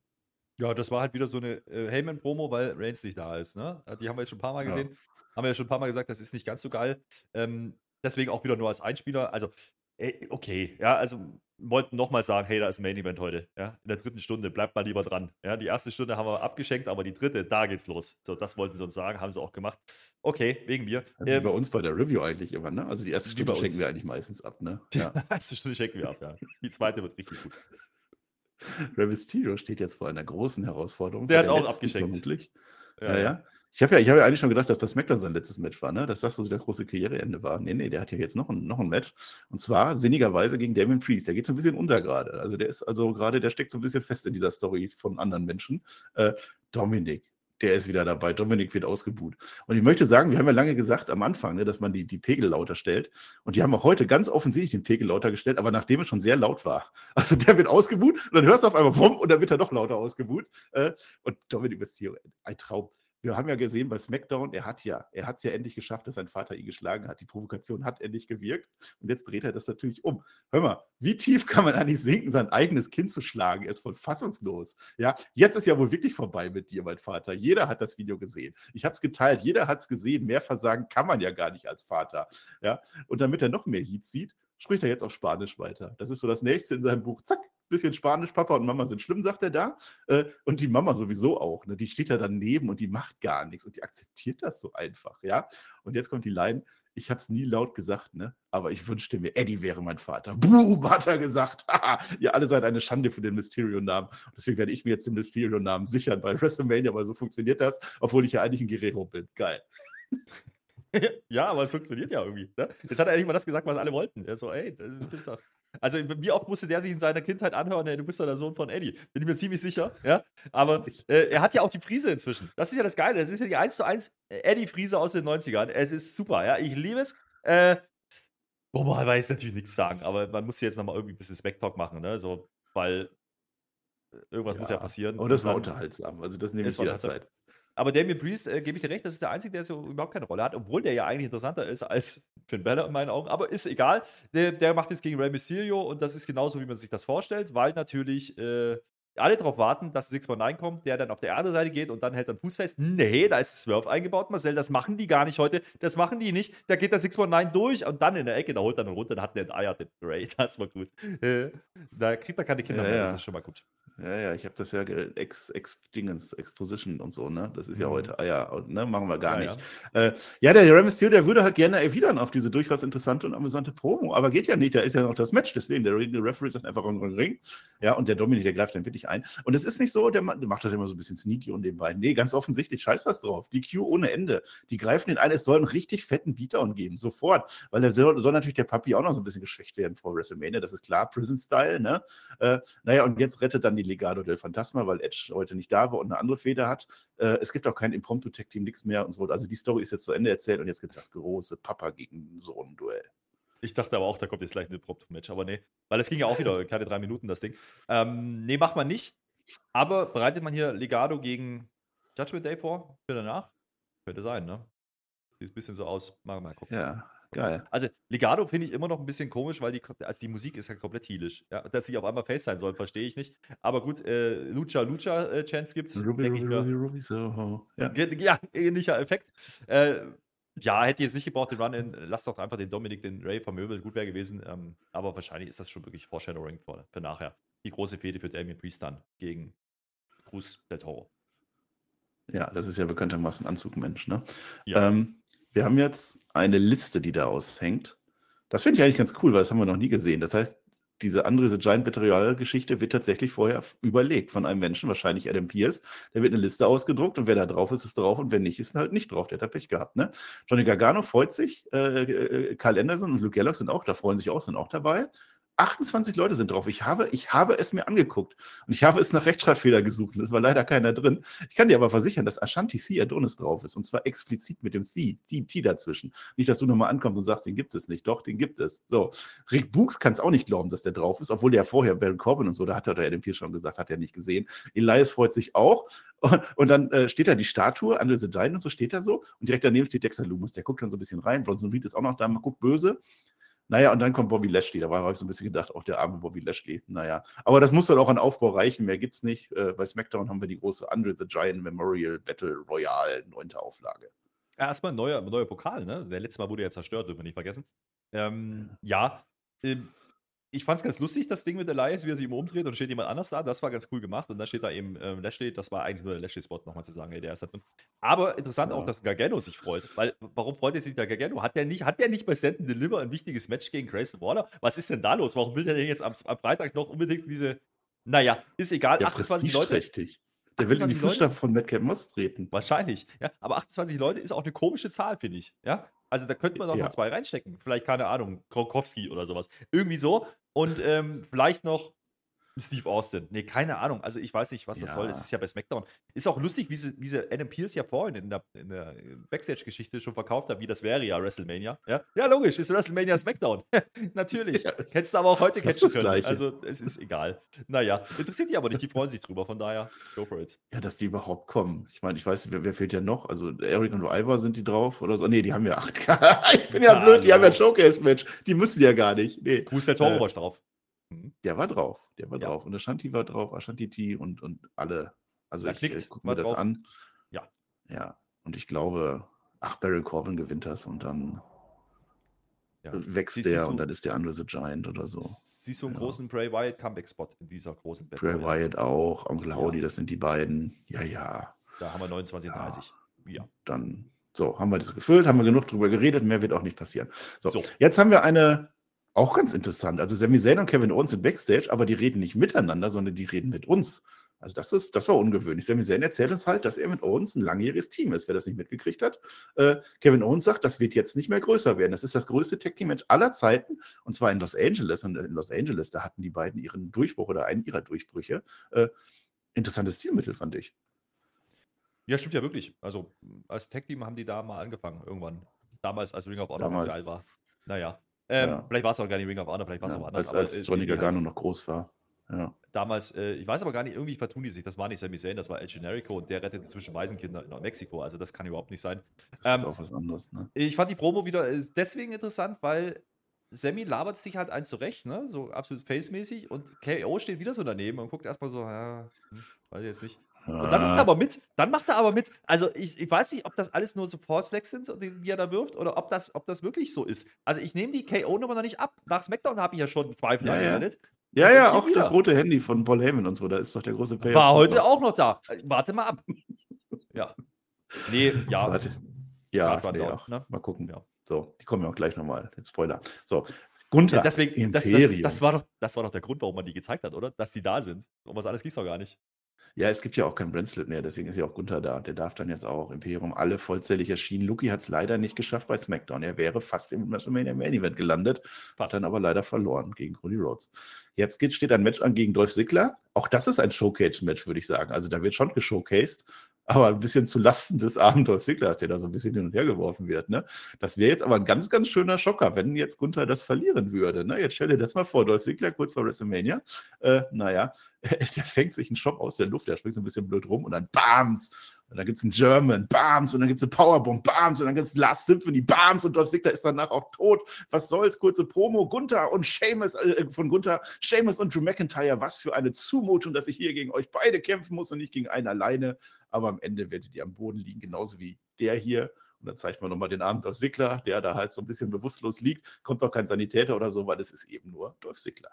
Ja, das war halt wieder so eine äh, Heyman-Promo, weil Reigns nicht da ist. Ne? Die haben wir jetzt schon ein paar Mal Ja. gesehen. Haben wir ja schon ein paar Mal gesagt, das ist nicht ganz so geil. Ähm, deswegen auch wieder nur als Einspieler. Also, okay, ja, also wollten nochmal sagen, hey, da ist ein Main Event heute. Ja, in der dritten Stunde, bleibt mal lieber dran. Ja, die erste Stunde haben wir abgeschenkt, aber die dritte, da geht's los. So, das wollten sie uns sagen, haben sie auch gemacht. Okay, wegen mir. Also Ähm, wie bei uns bei der Review eigentlich immer, ne? Also die erste Stunde schenken wir eigentlich meistens ab, ne? die Ja. erste Stunde schenken wir ab, ja. Die zweite wird richtig gut. Rey Mysterio steht jetzt vor einer großen Herausforderung. Der hat auch letzten abgeschenkt. Vermutlich. Ja, ja. Ich habe ja, hab ja eigentlich schon gedacht, dass das SmackDown sein letztes Match war, ne? Dass das so der große Karriereende war. Nee, nee, der hat ja jetzt noch ein, noch ein Match. Und zwar sinnigerweise gegen Damien Priest. Der geht so ein bisschen unter gerade. Also der ist also gerade, der steckt so ein bisschen fest in dieser Story von anderen Menschen. Äh, Dominik, der ist wieder dabei. Dominik wird ausgebuht. Und ich möchte sagen, wir haben ja lange gesagt am Anfang, ne, dass man die, die Pegel lauter stellt. Und die haben auch heute ganz offensichtlich den Pegel lauter gestellt, aber nachdem es schon sehr laut war. Also der wird ausgebuht und dann hörst du auf einmal Wumm und dann wird er noch lauter ausgebuht. Äh, und Dominik Mysterio, ein Traum. Wir haben ja gesehen bei SmackDown, er hat ja, er hat es ja endlich geschafft, dass sein Vater ihn geschlagen hat. Die Provokation hat endlich gewirkt. Und jetzt dreht er das natürlich um. Hör mal, wie tief kann man eigentlich sinken, sein eigenes Kind zu schlagen? Er ist voll fassungslos. Ja, jetzt ist ja wohl wirklich vorbei mit dir, mein Vater. Jeder hat das Video gesehen. Ich habe es geteilt, jeder hat es gesehen. Mehr Versagen kann man ja gar nicht als Vater. Ja, und damit er noch mehr Heat sieht, spricht er jetzt auf Spanisch weiter. Das ist so das nächste in seinem Buch. Zack, bisschen Spanisch, Papa und Mama sind schlimm, sagt er da. Äh, und die Mama sowieso auch. Ne? Die steht da daneben und die macht gar nichts und die akzeptiert das so einfach. Ja, und jetzt kommt die Line. Ich habe es nie laut gesagt, ne? aber ich wünschte mir, Eddie wäre mein Vater. Boom, hat er gesagt. Ihr alle seid eine Schande für den Mysterio-Namen. Deswegen werde ich mir jetzt den Mysterio-Namen sichern bei WrestleMania, weil so funktioniert das, obwohl ich ja eigentlich ein Guerrero bin. Geil. ja, aber es funktioniert ja irgendwie. Ne? Jetzt hat er endlich mal das gesagt, was alle wollten. Er so, ey, das ist doch. Also, wie oft musste der sich in seiner Kindheit anhören, ey, du bist doch der Sohn von Eddie? Bin ich mir ziemlich sicher, ja. Aber äh, er hat ja auch die Friese inzwischen. Das ist ja das Geile. Das ist ja die 1 zu 1 Eddie-Friese aus den 90ern. Es ist super, ja. Ich liebe es. Äh, wobei, man jetzt natürlich nichts sagen, aber man muss jetzt nochmal irgendwie ein bisschen Spec-Talk machen, ne? So, weil äh, irgendwas muss ja passieren. Aber das war unterhaltsam. Also, das nehme ich jederzeit. Aber Damien Priest, äh, gebe ich dir recht, das ist der Einzige, der so überhaupt keine Rolle hat, obwohl der ja eigentlich interessanter ist als Finn Balor in meinen Augen. Aber ist egal. Der, der macht jetzt gegen Rey Mysterio und das ist genauso, wie man sich das vorstellt, weil natürlich äh, alle darauf warten, dass 619 kommt, der dann auf der anderen Seite geht und dann hält dann Fuß fest. Nee, da ist Swerve eingebaut, Marcel. Das machen die gar nicht heute. Das machen die nicht. Da geht der 619 durch und dann in der Ecke, da holt er dann runter, dann hat der enteiert den Ray. Das war gut. Äh, da kriegt er keine Kinder ja, mehr, ja. das ist schon mal gut. Ja, ja, ich habe das ja ex, ex Dingens, Exposition und so, ne? Das ist ja Mhm. heute, ah ja, ne, machen wir gar Ja, nicht. Äh, ja, der Rey Mysterio, der würde halt gerne erwidern auf diese durchaus interessante und amüsante Promo, aber geht ja nicht, da ist ja noch das Match, deswegen, der der Referee sagt einfach im Ring, ja, und der Dominik, der greift dann wirklich ein. Und es ist nicht so, der, der macht das immer so ein bisschen sneaky und den beiden. Nee, ganz offensichtlich, scheiß was drauf. Die Q ohne Ende. Die greifen den ein, es soll einen richtig fetten Beatdown geben, sofort, weil da soll, soll natürlich der Papi auch noch so ein bisschen geschwächt werden vor WrestleMania, das ist klar, Prison-Style, ne? Äh, naja, und jetzt rettet dann die Legado del Fantasma, weil Edge heute nicht da war und eine andere Feder hat. Äh, es gibt auch kein Impromptu-Tech-Team, nichts mehr und so. Also die Story ist jetzt zu Ende erzählt und jetzt gibt es das große Papa gegen Sohn-Duell. Ich dachte aber auch, da kommt jetzt gleich ein Impromptu-Match, aber nee. Weil es ging ja auch wieder keine drei Minuten, das Ding. Ähm, nee, macht man nicht. Aber bereitet man hier Legado gegen Judgment Day vor? Für danach? Könnte sein, ne? Sieht ein bisschen so aus. Mal, mal gucken. Ja, geil. Also, Legado finde ich immer noch ein bisschen komisch, weil die, also die Musik ist ja komplett heelisch. Ja, dass sie auf einmal Face sein sollen, verstehe ich nicht. Aber gut, äh, Lucha Lucha äh, Chance gibt's, Ruby, Ruby. Ruby, Ruby, Soho. Ja. Ja, ähnlicher Effekt. Äh, ja, hätte jetzt nicht gebraucht, den Run-In. Lass doch einfach den Dominik, den Ray vermöbelt. Gut wäre gewesen. Ähm, aber wahrscheinlich ist das schon wirklich Foreshadowing für, für nachher. Die große Fehde für Damien Priest dann gegen Cruz del Toro. ja, das ist ja bekanntermaßen Anzugmensch. Ne? Ja. Ähm, wir haben jetzt eine Liste, die da aushängt. Das finde ich eigentlich ganz cool, weil das haben wir noch nie gesehen. Das heißt, diese andere The Giant Material Geschichte wird tatsächlich vorher überlegt von einem Menschen, wahrscheinlich Adam Pierce. Da wird eine Liste ausgedruckt und wer da drauf ist, ist drauf und wer nicht, ist halt nicht drauf. Der hat da Pech gehabt. Ne? Johnny Gargano freut sich, äh, äh, Carl Anderson und Luke Gallows sind auch da, freuen sich auch, sind auch dabei. 28 Leute sind drauf. Ich habe, ich habe es mir angeguckt und ich habe es nach Rechtschreibfehler gesucht und es war leider keiner drin. Ich kann dir aber versichern, dass Ashanti C. Adonis drauf ist und zwar explizit mit dem T, die T dazwischen. Nicht, dass du nochmal ankommst und sagst, den gibt es nicht. Doch, den gibt es. So. Rick Books kann es auch nicht glauben, dass der drauf ist, obwohl der vorher Baron Corbin und so, da hat er Adam Pierce schon gesagt, hat er nicht gesehen. Elias freut sich auch. Und, dann äh, steht da die Statue, Andre the Giant und so steht da so. Und direkt daneben steht Dexter Loomis. Der guckt dann so ein bisschen rein. Bronson Reed ist auch noch da, man guckt böse. Naja, und dann kommt Bobby Lashley. Da war habe ich so ein bisschen gedacht, auch der arme Bobby Lashley. Naja, aber das muss dann auch an Aufbau reichen. Mehr gibt's nicht. Äh, bei SmackDown haben wir die große Andre the Giant Memorial Battle Royale, neunte Auflage. Ja, erstmal ein neuer, neuer Pokal, ne? Der letzte Mal wurde ja zerstört, dürfen wir nicht vergessen. Ähm, ja, ähm, ich fand es ganz lustig, das Ding mit Elias, wie er sich immer umdreht und steht jemand anders da. Das war ganz cool gemacht. Und dann steht da eben ähm, Lashley. Das war eigentlich nur der Lashley-Spot, nochmal zu sagen, ey, der ist da drin. Aber interessant Ja. auch, dass Gargano sich freut. Weil, warum freut er sich der Gargano? Hat der nicht, hat der nicht bei Stand and Deliver ein wichtiges Match gegen Grayson Waller? Was ist denn da los? Warum will der denn jetzt am, am Freitag noch unbedingt diese. Naja, ist egal. Ja, 28 Leute. Der will in die 28 Leute? Fußstapfen von Madcap Moss treten. Wahrscheinlich, ja. Aber 28 Leute ist auch eine komische Zahl, finde ich. Ja. Also da könnte man doch Ja. mal zwei reinstecken. Vielleicht, keine Ahnung, Kronkowski oder sowas. Irgendwie so. Und ähm, vielleicht noch Steve Austin. Nee, keine Ahnung. Also ich weiß nicht, was das Ja. soll. Es ist ja bei SmackDown. Ist auch lustig, wie sie, wie sie Adam Pierce ja vorhin in der, in der Backstage-Geschichte schon verkauft hat, wie das wäre ja WrestleMania. Ja, ja logisch, ist WrestleMania SmackDown. Natürlich. Ja, es- Hättest du aber auch heute catchen können. Gleiche. Also es ist egal. Naja, interessiert die aber nicht. Die freuen sich drüber. Von daher, go for it. Ja, dass die überhaupt kommen. Ich meine, ich weiß, wer, wer fehlt ja noch? Also Eric und Ivar sind die drauf oder so? Nee, die haben ja acht. ich bin ja Hallo. blöd, die haben ja ein Showcase-Match. Die müssen ja gar nicht. Nee. Cruz del Toro Äh, drauf. Mhm. Der war drauf. Der war Ja. drauf. Und Ashanti war drauf, Ashanti T und, und alle. Also Ja, ich äh, Knickt gucke war mir das drauf. an. Ja. Ja. Und ich glaube, ach, Baron Corbin gewinnt das und dann Ja. wächst Sie- der und dann ist der andere The Giant oder so. Siehst du einen Ja. großen Bray Wyatt Comeback-Spot in dieser großen Battle Bray? Wyatt auch, Onkel Howdy, das sind die beiden. Ja, ja. Da haben wir 29,30. Ja. Dann, so, haben wir das gefüllt, haben wir genug drüber geredet, mehr wird auch nicht passieren. So, So. jetzt haben wir eine, auch ganz interessant. Also Sami Zayn und Kevin Owens sind Backstage, aber die reden nicht miteinander, sondern die reden mit uns. Also das, ist, das war ungewöhnlich. Sami Zayn erzählt uns halt, dass er mit Owens ein langjähriges Team ist, wer das nicht mitgekriegt hat. Äh, Kevin Owens sagt, das wird jetzt nicht mehr größer werden. Das ist das größte Tag-Team-Match aller Zeiten und zwar in Los Angeles. Und in Los Angeles, da hatten die beiden ihren Durchbruch oder einen ihrer Durchbrüche. Äh, interessantes Zielmittel, fand ich. Ja, stimmt ja wirklich. Also als Tag-Team haben die da mal angefangen, irgendwann. Damals, als Ring of Honor Damals. geil war. Naja. Ähm, Ja. Vielleicht war es auch gar nicht Ring of Honor, vielleicht war es Ja, auch anders. als, als äh, Johnny Gargano noch groß war. Ja. Damals, äh, ich weiß aber gar nicht, irgendwie vertun die sich. Das war nicht Sami Zayn, das war El Generico und der rettet inzwischen Waisenkinder in Mexiko. Also das kann überhaupt nicht sein. Das ist Ähm, auch was anderes. Ne? Ich fand die Promo wieder äh, deswegen interessant, weil Sammy labert sich halt eins zurecht, ne? So absolut face-mäßig und KO steht wieder so daneben und guckt erstmal so, ja, hm, weiß ich jetzt nicht. Und dann macht er aber mit. Dann macht er aber mit. Also ich, ich weiß nicht, ob das alles nur so Pause-Flex sind, die, er da wirft, oder ob das, ob das wirklich so ist. Also ich nehme die KO-Nummer noch nicht ab. Nach SmackDown habe ich ja schon Zweifel Ja, ja. angemeldet. Ja, ja, auch das wieder. rote Handy von Paul Heyman und so, da ist doch der große Payoff. War heute auch noch da. Warte mal ab. Ja. Nee, ja. Warte. Ja, nee, auch. ne? mal gucken. Ja. So, die kommen ja auch gleich nochmal. Jetzt Spoiler. So, Gunther. Ja, deswegen, das, das, das, war doch, das war doch der Grund, warum man die gezeigt hat, oder? Dass die da sind. Und was alles gibt's doch gar nicht. Ja, es gibt ja auch keinen Bracelet mehr, deswegen ist ja auch Gunther da. Der darf dann jetzt auch Imperium alle vollzählig erschienen. Luki hat es leider nicht geschafft bei SmackDown. Er wäre fast im WrestleMania Main Event gelandet, hat Fast. dann aber leider verloren gegen Cody Rhodes. Jetzt geht, steht ein Match an gegen Dolph Ziggler. Auch das ist ein Showcase-Match, würde ich sagen. Also da wird schon geshowcased, aber ein bisschen zu Lasten des armen Dolph Ziglers, der da so ein bisschen hin und her geworfen wird. Ne? Das wäre jetzt aber ein ganz, ganz schöner Schocker, wenn jetzt Gunther das verlieren würde. Ne? Jetzt stell dir das mal vor, Dolph Ziggler kurz vor WrestleMania. Äh, naja, der fängt sich einen Shop aus der Luft, der springt so ein bisschen blöd rum und dann BAMS! Und dann gibt es einen German, BAMS! Und dann gibt es eine Powerbomb, BAMS! Und dann gibt es Last Symphony, BAMS! Und Dolph Ziggler ist danach auch tot. Was soll's? Kurze Promo, Gunther und Seamus, äh, von Gunther, Seamus und Drew McIntyre. Was für eine Zumutung, dass ich hier gegen euch beide kämpfen muss und nicht gegen einen alleine. Aber am Ende werdet ihr am Boden liegen, genauso wie der hier. Und dann zeigt man nochmal den Arm Dolph Ziggler, der da halt so ein bisschen bewusstlos liegt. Kommt auch kein Sanitäter oder so, weil es ist eben nur Dolph Ziggler.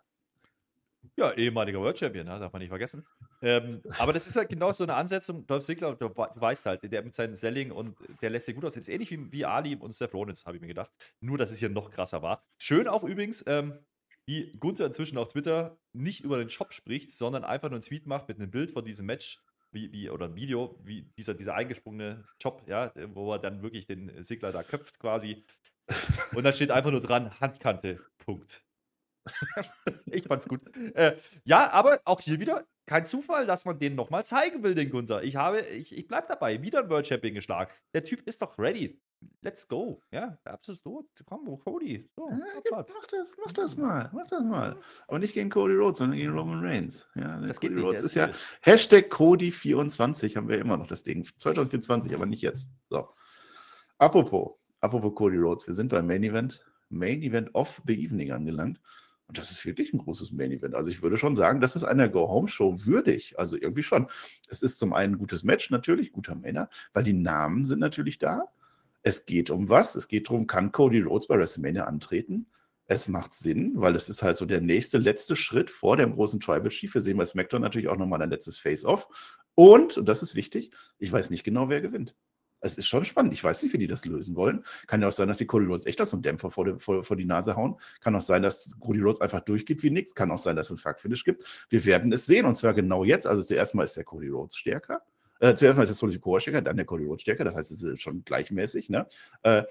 Ja, ehemaliger World Champion, ne? darf man nicht vergessen. Ähm, aber das ist halt genau so eine Ansetzung. Dolph Ziggler, du, we- du weißt halt, der mit seinem Selling und der lässt dir gut aus. Jetzt ähnlich wie, wie Ali und Seth Rollins, habe ich mir gedacht. Nur, dass es hier noch krasser war. Schön auch übrigens, ähm, wie Gunther inzwischen auf Twitter nicht über den Shop spricht, sondern einfach nur einen Tweet macht mit einem Bild von diesem Match. Wie, wie, oder ein Video, wie dieser, dieser eingesprungene Job, ja, wo er dann wirklich den Sigler da köpft quasi. Und da steht einfach nur dran, Handkante, Punkt. ich fand's gut. Äh, ja, aber auch hier wieder kein Zufall, dass man den nochmal zeigen will, den Gunther. Ich habe, ich, ich bleib dabei, wieder ein World Champion geschlagen. Der Typ ist doch ready. Let's go. Ja, absolut. Komm, Cody. So, Ja, mach das, mach das mal, mach das mal. Aber nicht gegen Cody Rhodes, sondern gegen Roman Reigns. Ja, Das geht Cody nicht, Rhodes ist ja Hashtag Cody24 haben wir immer noch das Ding. 2024, aber nicht jetzt. So. Apropos, apropos Cody Rhodes, wir sind beim Main Event, Main Event of the Evening angelangt. Und das ist wirklich ein großes Main Event. Also ich würde schon sagen, das ist einer Go-Home-Show würdig. Also irgendwie schon. Es ist zum einen ein gutes Match, natürlich, guter Männer, weil die Namen sind natürlich da. Es geht um was? Es geht darum, kann Cody Rhodes bei WrestleMania antreten? Es macht Sinn, weil es ist halt so der nächste, letzte Schritt vor dem großen Tribal Chief. Wir sehen bei SmackDown natürlich auch nochmal ein letztes Face-Off. Und, und das ist wichtig, ich weiß nicht genau, wer gewinnt. Es ist schon spannend. Ich weiß nicht, wie die das lösen wollen. Kann ja auch sein, dass die Cody Rhodes echt aus so einem Dämpfer vor, die- vor, vor die Nase hauen. Kann auch sein, dass Cody Rhodes einfach durchgeht wie nichts. Kann auch sein, dass es ein Fuck-Finish gibt. Wir werden es sehen und zwar genau jetzt. Also zuerst mal ist der Cody Rhodes stärker. Äh, zuerst mal ist der Solo Sikoa stärker, dann der Cody Rhodes stärker. Das heißt, es ist schon gleichmäßig. Ne? Äh,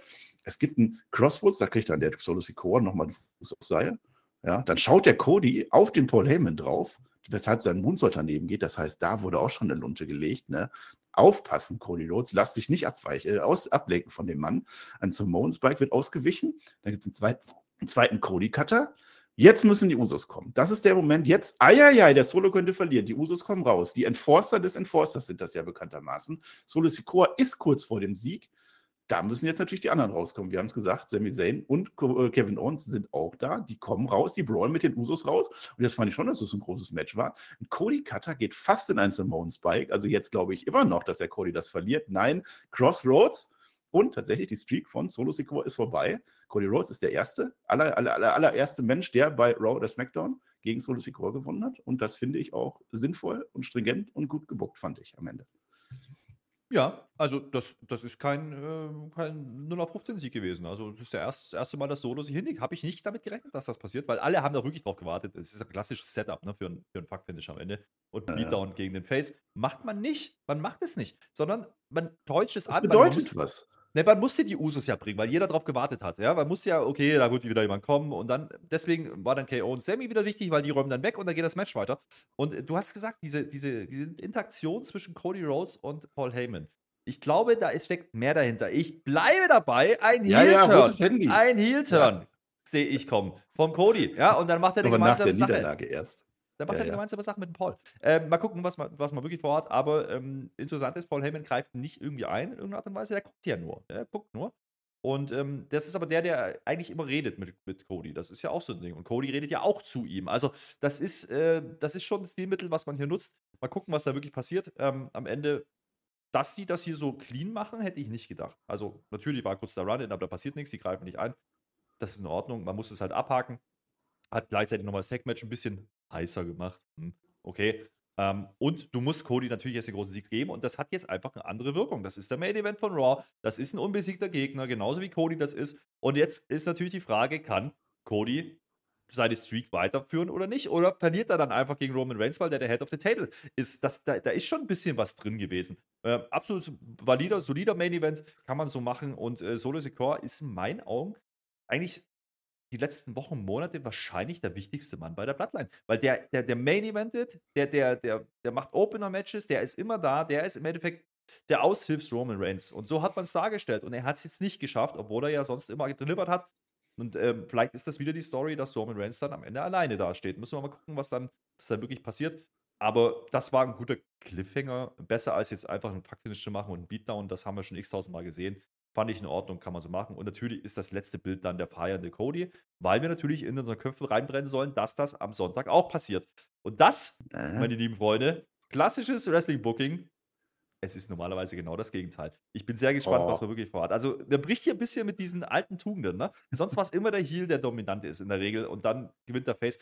es gibt einen Crossroads, da kriegt dann der Solo Sikoa nochmal den Fuß aufs Seil. Ja, dann schaut der Cody auf den Paul Heyman drauf, weshalb sein Moonsault daneben geht. Das heißt, da wurde auch schon eine Lunte gelegt. Ne? Aufpassen, Cody Rhodes, lass dich nicht abweichen, äh, aus, ablenken von dem Mann. Ein Samoan Spike wird ausgewichen. Dann gibt es einen zweiten, einen zweiten Cody-Cutter. Jetzt müssen die Usos kommen. Das ist der Moment. Jetzt, eieiei, der Solo könnte verlieren. Die Usos kommen raus. Die Enforcer des Enforcers sind das ja bekanntermaßen. Solo Sikoa ist kurz vor dem Sieg. Da müssen jetzt natürlich die anderen rauskommen. Wir haben es gesagt, Sami Zayn und äh, Kevin Owens sind auch da. Die kommen raus, die brawlen mit den Usos raus. Und das fand ich schon, dass es ein großes Match war. Ein Cody Cutter geht fast in einen Simone Spike. Also jetzt glaube ich immer noch, dass der Cody das verliert. Nein, Crossroads. Und tatsächlich, die Streak von Solo Sikoa ist vorbei. Cody Rhodes ist der erste, aller, aller, aller, allererste Mensch, der bei Raw oder SmackDown gegen Solo Sikoa gewonnen hat. Und das finde ich auch sinnvoll und stringent und gut gebuckt, fand ich am Ende. Ja, also das, das ist kein, äh, kein 0 auf 15 Sieg gewesen. Also das ist der erst, das erste Mal, dass Solo sich hinlegt. Habe ich nicht damit gerechnet, dass das passiert, weil alle haben da wirklich drauf gewartet. Es ist ein klassisches Setup ne, für, ein, für einen Fuck-Finish am Ende. Und ein Ja, ja. Beatdown gegen den Face. Macht man nicht. Man macht es nicht. Sondern man täuscht es Das an. Bedeutet was. Ne, man musste die Usos ja bringen, weil jeder drauf gewartet hat. Ja, man muss ja, okay, da wird wieder jemand kommen. Und dann, deswegen war dann KO und Sammy wieder wichtig, weil die räumen dann weg und dann geht das Match weiter. Und äh, du hast gesagt, diese, diese, diese Interaktion zwischen Cody Rhodes und Paul Heyman. Ich glaube, da ist- steckt mehr dahinter. Ich bleibe dabei, ein Ja, ja, Heel-Turn. Handy. ein Heel-Turn sehe ich kommen. Vom Cody. Ja, und dann macht er eine Aber nach der gemeinsame Sache. Niederlage erst. Dann macht Ja, er eine ja. gemeinsame Sache mit dem Paul. Ähm, mal gucken, was man, was man wirklich vorhat. Aber ähm, interessant ist, Paul Heyman greift nicht irgendwie ein in irgendeiner Art und Weise. Der guckt ja nur. Der guckt nur. Und ähm, das ist aber der, der eigentlich immer redet mit, mit Cody. Das ist ja auch so ein Ding. Und Cody redet ja auch zu ihm. Also, das ist, äh, das ist schon ein Stilmittel, was man hier nutzt. Mal gucken, was da wirklich passiert. Ähm, am Ende, dass die das hier so clean machen, hätte ich nicht gedacht. Also, natürlich war kurz der Run-In, aber da passiert nichts. Die greifen nicht ein. Das ist in Ordnung. Man muss es halt abhaken. Hat gleichzeitig nochmal das Tag-Match ein bisschen heißer gemacht. Hm, okay. Ähm, und du musst Cody natürlich jetzt den großen Sieg geben und das hat jetzt einfach eine andere Wirkung. Das ist der Main Event von Raw. Das ist ein unbesiegter Gegner, genauso wie Cody das ist. Und jetzt ist natürlich die Frage, kann Cody seine Streak weiterführen oder nicht? Oder verliert er dann einfach gegen Roman Reigns, weil der der Head of the Table ist? Das, da, da ist schon ein bisschen was drin gewesen. Äh, absolut valider, solider Main Event, kann man so machen. Und äh, Solo Secure ist in meinen Augen eigentlich die letzten Wochen, Monate wahrscheinlich der wichtigste Mann bei der Bloodline. Weil der, der, der Main Eventet, der, der, der, der macht Opener-Matches, der ist immer da, der ist im Endeffekt der Aushilfs Roman Reigns. Und so hat man es dargestellt. Und er hat es jetzt nicht geschafft, obwohl er ja sonst immer delivered hat. Und ähm, vielleicht ist das wieder die Story, dass Roman Reigns dann am Ende alleine dasteht. Müssen wir mal gucken, was dann, was dann wirklich passiert. Aber das war ein guter Cliffhanger. Besser als jetzt einfach einen Fuck-Finish zu machen und einen Beatdown. Das haben wir schon x-tausend Mal gesehen. Fand ich in Ordnung, kann man so machen. Und natürlich ist das letzte Bild dann der feiernde Cody, weil wir natürlich in unseren Köpfen reinbrennen sollen, dass das am Sonntag auch passiert. Und das, Ja. meine lieben Freunde, klassisches Wrestling-Booking. Es ist normalerweise genau das Gegenteil. Ich bin sehr gespannt, Oh. was man wirklich vorhat. Also, der bricht hier ein bisschen mit diesen alten Tugenden. Ne? Sonst war es immer der Heel, der dominant ist in der Regel und dann gewinnt der Face.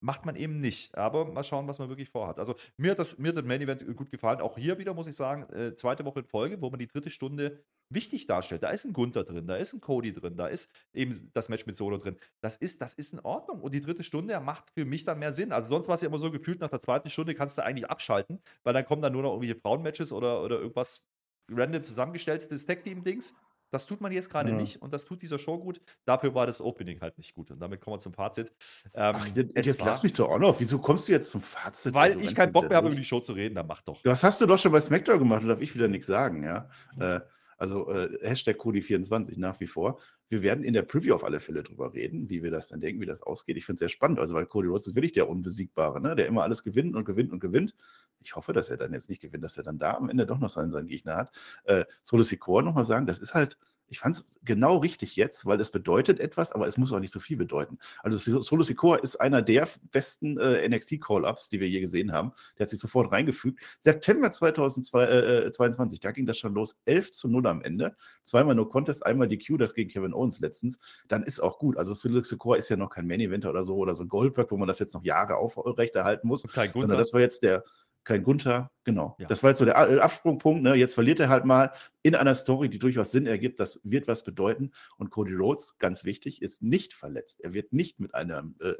Macht man eben nicht. Aber mal schauen, was man wirklich vorhat. Also, mir hat das, mir hat das Main Event gut gefallen. Auch hier wieder, muss ich sagen, äh, zweite Woche in Folge, wo man die dritte Stunde wichtig darstellt. Da ist ein Gunther drin, da ist ein Cody drin, da ist eben das Match mit Solo drin. Das ist, das ist in Ordnung. Und die dritte Stunde macht für mich dann mehr Sinn. Also sonst war es ja immer so gefühlt, nach der zweiten Stunde kannst du eigentlich abschalten, weil dann kommen dann nur noch irgendwelche Frauenmatches oder, oder irgendwas random zusammengestelltes Tag-Team-Dings. Das tut man jetzt gerade Ja. nicht und das tut dieser Show gut. Dafür war das Opening halt nicht gut. Und damit kommen wir zum Fazit. Ähm, Ach, jetzt, war- lass mich doch auch noch. Wieso kommst du jetzt zum Fazit? weil ich keinen Bock mehr habe, über die Show zu reden, dann mach doch. Das hast du doch schon bei SmackDown gemacht, da darf ich wieder nichts sagen, ja. Äh, also äh, Hashtag Cody24 nach wie vor. Wir werden in der Preview auf alle Fälle drüber reden, wie wir das dann denken, wie das ausgeht. Ich finde es sehr spannend, also weil Cody Rhodes ist wirklich der Unbesiegbare, ne? der immer alles gewinnt und gewinnt und gewinnt. Ich hoffe, dass er dann jetzt nicht gewinnt, dass er dann da am Ende doch noch seinen, seinen Gegner hat. Äh, Solo Secor nochmal sagen, das ist halt, ich fand es genau richtig jetzt, weil es bedeutet etwas, aber es muss auch nicht so viel bedeuten. Also Solo Secor ist einer der besten äh, NXT-Call-Ups, die wir je gesehen haben. Der hat sich sofort reingefügt. September 2022, da ging das schon los. 11 zu 0 am Ende. Zweimal No Contest, einmal die Q, das gegen Kevin Owens letztens. Dann ist auch gut. Also Solo Secor ist ja noch kein Main-Eventer oder so oder so ein Goldberg, wo man das jetzt noch Jahre aufrechterhalten muss. Und kein Sondern Gunther. das war jetzt der, kein Gunther, genau. Ja. Das war jetzt so der A- Absprungpunkt. Ne? Jetzt verliert er halt mal in einer Story, die durchaus Sinn ergibt. Das wird was bedeuten. Und Cody Rhodes, ganz wichtig, ist nicht verletzt. Er wird nicht mit einem äh,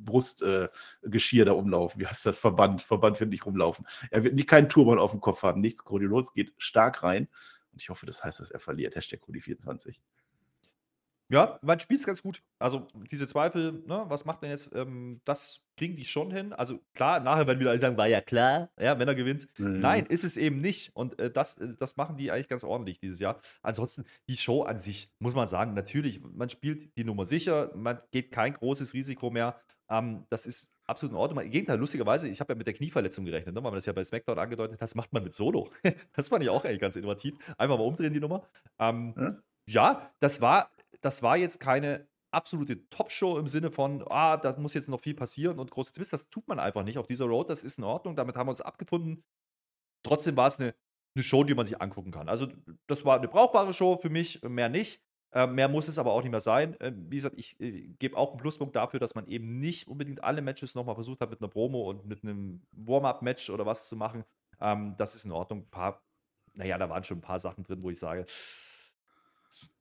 Brustgeschirr äh, Geschirr da umlaufen. Wie heißt das? Verband. Verband wird nicht rumlaufen. Er wird nicht keinen Turban auf dem Kopf haben. Nichts. Cody Rhodes geht stark rein. Und ich hoffe, das heißt, dass er verliert. Hashtag Cody24. Ja, man spielt es ganz gut. Also diese Zweifel, ne, was macht denn jetzt, ähm, das kriegen die schon hin. Also klar, nachher werden wieder alle sagen, war ja klar, ja, wenn er gewinnt. Mhm. Nein, ist es eben nicht. Und äh, das, äh, das machen die eigentlich ganz ordentlich dieses Jahr. Ansonsten, die Show an sich, muss man sagen, natürlich, man spielt die Nummer sicher, man geht kein großes Risiko mehr. Ähm, das ist absolut in Ordnung. Im Gegenteil, lustigerweise, ich habe ja mit der Knieverletzung gerechnet, ne, weil man das ja bei SmackDown angedeutet hat, das macht man mit Solo. das fand ich auch eigentlich ganz innovativ. Einfach mal umdrehen, die Nummer. Ähm, Ja. ja, das war, das war jetzt keine absolute Top-Show im Sinne von, ah, da muss jetzt noch viel passieren und große Twist. Das tut man einfach nicht auf dieser Road. Das ist in Ordnung. Damit haben wir uns abgefunden. Trotzdem war es eine, eine Show, die man sich angucken kann. Also, das war eine brauchbare Show für mich, mehr nicht. Äh, mehr muss es aber auch nicht mehr sein. Äh, wie gesagt, ich äh, gebe auch einen Pluspunkt dafür, dass man eben nicht unbedingt alle Matches nochmal versucht hat, mit einer Promo und mit einem Warm-Up-Match oder was zu machen. Ähm, das ist in Ordnung. Ein paar naja, da waren schon ein paar Sachen drin, wo ich sage,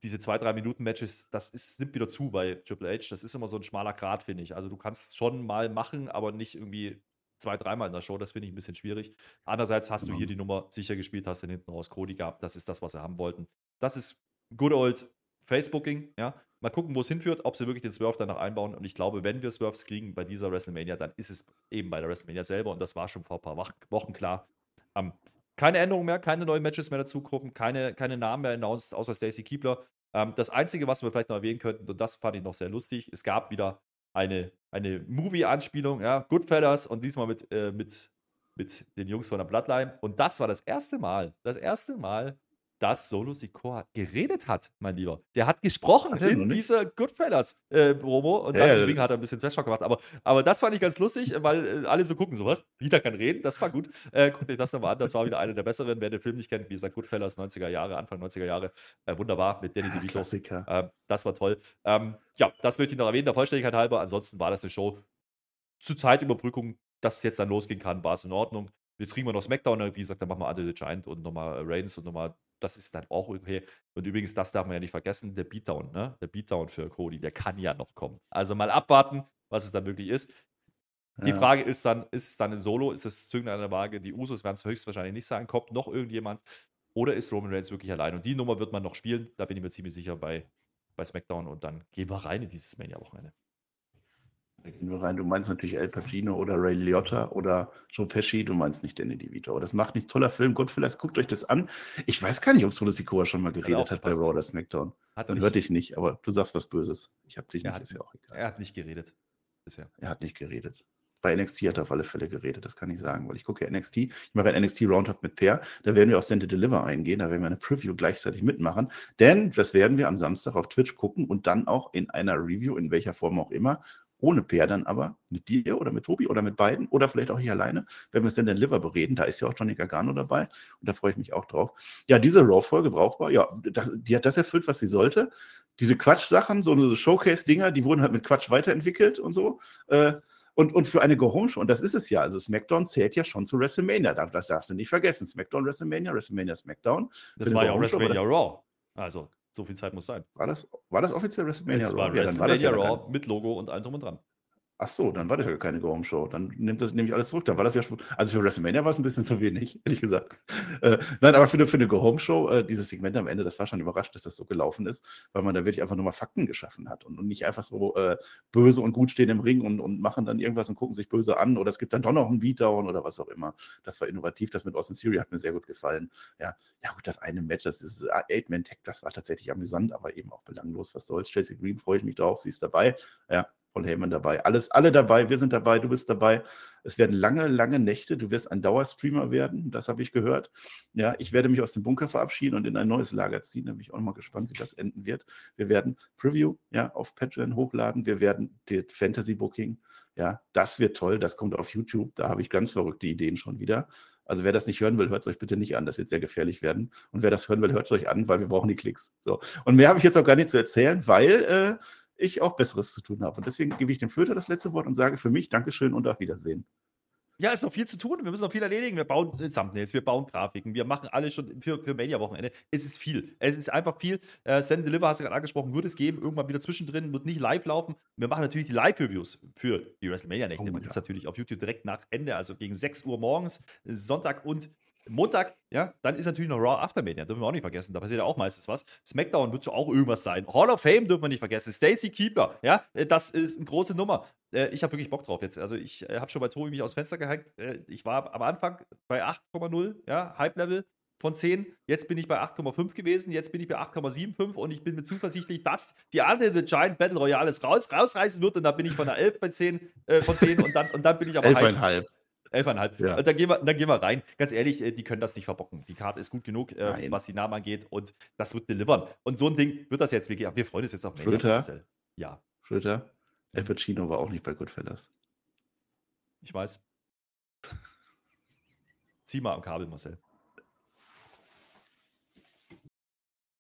diese zwei, drei Minuten Matches, das ist, nimmt wieder zu bei Triple H. Das ist immer so ein schmaler Grat, finde ich. Also du kannst schon mal machen, aber nicht irgendwie zwei, dreimal in der Show. Das finde ich ein bisschen schwierig. Andererseits hast du hier die Nummer sicher gespielt, hast den hinten raus Cody gehabt. Das ist das, was sie haben wollten. Das ist good old Facebooking, ja. Mal gucken, wo es hinführt, ob sie wirklich den Swerve danach einbauen. Und ich glaube, wenn wir Swerves kriegen bei dieser WrestleMania, dann ist es eben bei der WrestleMania selber. Und das war schon vor ein paar Wochen klar. Um, keine Änderungen mehr, keine neuen Matches mehr dazu gruppen, keine, keine Namen mehr announced, außer Stacy Keebler. Ähm, das Einzige, was wir vielleicht noch erwähnen könnten, und das fand ich noch sehr lustig, es gab wieder eine, eine Movie-Anspielung, ja, Goodfellas und diesmal mit, äh, mit, mit den Jungs von der Bloodline. Und das war das erste Mal, das erste Mal, dass Solo Sikoa geredet hat, mein Lieber. Der hat gesprochen hat in dieser Goodfellas-Promo äh, und ja, dann im Ring hat er ein bisschen Trash gemacht. Aber, aber das fand ich ganz lustig, weil äh, alle so gucken, sowas. Wieder kann reden, das war gut. Äh, guckt euch das nochmal an, das war wieder einer der besseren. Wer den Film nicht kennt, wie gesagt, Goodfellas, 90er Jahre, Anfang 90er Jahre. Äh, wunderbar mit Danny DeVito. Klassiker. Ähm, das war toll. Ähm, ja, das möchte ich noch erwähnen, der Vollständigkeit halber. Ansonsten war das eine Show zur Zeitüberbrückung, dass es jetzt dann losgehen kann, war es in Ordnung. Jetzt kriegen wir noch SmackDown, wie gesagt, dann machen wir Under the Giant und nochmal Reigns und nochmal das ist dann auch okay. Und übrigens, das darf man ja nicht vergessen, der Beatdown, ne? Der Beatdown für Cody, der kann ja noch kommen. Also mal abwarten, was es dann wirklich ist. Die ja. Frage ist dann, ist es dann ein Solo? Ist es Zügel an der Waage? Die Usos werden es höchstwahrscheinlich nicht sagen. Kommt noch irgendjemand? Oder ist Roman Reigns wirklich allein? Und die Nummer wird man noch spielen. Da bin ich mir ziemlich sicher bei, bei SmackDown. Und dann gehen wir rein in dieses Mania-Wochenende. Wir rein. Du meinst natürlich El Pacino oder Ray Liotta oder Joe Pesci. Du meinst nicht Danny DeVito. Das macht nichts. Toller Film. Vielleicht guckt euch das an. Ich weiß gar nicht, ob Solo Sikoa schon mal geredet hat, bei Raw oder SmackDown. Hat Dann hörte ich nicht, aber du sagst was Böses. Ich habe dich er nicht, hat, ist ja auch egal. Er hat nicht geredet bisher. Er hat nicht geredet. Bei NXT hat er auf alle Fälle geredet, das kann ich sagen, weil ich gucke ja NXT. Ich mache ein NXT Roundup mit Per. Da werden wir auf Stand Deliver eingehen. Da werden wir eine Preview gleichzeitig mitmachen. Denn das werden wir am Samstag auf Twitch gucken und dann auch in einer Review, in welcher Form auch immer, ohne Peer dann aber, mit dir oder mit Tobi oder mit beiden oder vielleicht auch hier alleine, wenn wir es denn den Liver bereden. Da ist ja auch Johnny Gargano dabei und da freue ich mich auch drauf. Ja, diese Raw-Folge brauchbar, ja, das, die hat das erfüllt, was sie sollte. Diese Quatsch-Sachen, so eine Showcase-Dinger, die wurden halt mit Quatsch weiterentwickelt und so. Äh, und, und für eine Go-Home-Show, und das ist es ja, also SmackDown zählt ja schon zu WrestleMania, das darfst du nicht vergessen. SmackDown, WrestleMania, WrestleMania, SmackDown. Das war ja auch WrestleMania Raw. Also, so viel Zeit muss sein. War das, war das offiziell WrestleMania es Raw? War WrestleMania ja, war Raw mit Logo und allem drum und dran. Ach so, dann war das ja keine Go-Home-Show. Dann nimmt das nämlich alles zurück. Dann war das ja schon, also für WrestleMania war es ein bisschen zu wenig, ehrlich gesagt. Äh, nein, aber für eine, für eine Go-Home-Show, äh, dieses Segment am Ende, das war schon überrascht, dass das so gelaufen ist, weil man da wirklich einfach nur mal Fakten geschaffen hat und, und nicht einfach so äh, böse und gut stehen im Ring und, und machen dann irgendwas und gucken sich böse an oder es gibt dann doch noch einen Beatdown oder was auch immer. Das war innovativ. Das mit Austin Theory hat mir sehr gut gefallen. Ja, ja gut, das eine Match, das ist Eight-Man-Tech, das war tatsächlich amüsant, aber eben auch belanglos. Was soll's? Chelsea Green freue ich mich drauf, sie ist dabei. Ja, Paul Heyman dabei. Alles, alle dabei, wir sind dabei, du bist dabei. Es werden lange, lange Nächte. Du wirst ein Dauerstreamer werden, das habe ich gehört. Ja, ich werde mich aus dem Bunker verabschieden und in ein neues Lager ziehen. Da bin ich auch mal gespannt, wie das enden wird. Wir werden Preview ja, auf Patreon hochladen. Wir werden die Fantasy Booking. Ja, das wird toll. Das kommt auf YouTube. Da habe ich ganz verrückte Ideen schon wieder. Also wer das nicht hören will, hört es euch bitte nicht an. Das wird sehr gefährlich werden. Und wer das hören will, hört es euch an, weil wir brauchen die Klicks. So. Und mehr habe ich jetzt auch gar nicht zu erzählen, weil äh, ich auch Besseres zu tun habe. Und deswegen gebe ich dem Flöter das letzte Wort und sage für mich Dankeschön und auf Wiedersehen. Ja, ist noch viel zu tun. Wir müssen noch viel erledigen. Wir bauen Thumbnails, wir bauen Grafiken, wir machen alles schon für, für Mania-Wochenende. Es ist viel. Es ist einfach viel. Äh, Send Deliver hast du gerade angesprochen, wird es geben, irgendwann wieder zwischendrin, wird nicht live laufen. Wir machen natürlich die Live-Reviews für die WrestleMania-Nächte. Oh, Man ja. ist natürlich auf YouTube direkt nach Ende, also gegen 6 Uhr morgens, Sonntag und Montag, ja, dann ist natürlich noch Raw Aftermania, dürfen wir auch nicht vergessen. Da passiert ja auch meistens was. SmackDown wird auch irgendwas sein. Hall of Fame dürfen wir nicht vergessen. Stacy Keeper, ja, äh, das ist eine große Nummer. Äh, ich habe wirklich Bock drauf jetzt. Also ich äh, habe schon bei Tobi mich aus Fenster gehängt. Ich war am Anfang bei 8,0, ja, Hype-Level von 10. Jetzt bin ich bei 8,5 gewesen. Jetzt bin ich bei 8,75 und ich bin mir zuversichtlich, dass die andere The Giant Battle Royale raus, rausreißen wird. Und da bin ich von der 11 bei 10, äh, von 10 und dann, und dann bin ich aber 11,5. Elfeinhalb. Ja. Dann, gehen wir, dann gehen wir rein. Ganz ehrlich, äh, die können das nicht verbocken. Die Karte ist gut genug, äh, was die Namen angeht und das wird delivern. Und so ein Ding wird das jetzt wirklich. Wir freuen uns jetzt auf Mania. Ja. Schlüter, El Pacino war auch nicht bei Goodfellas. Ich weiß. Zieh mal am Kabel, Marcel.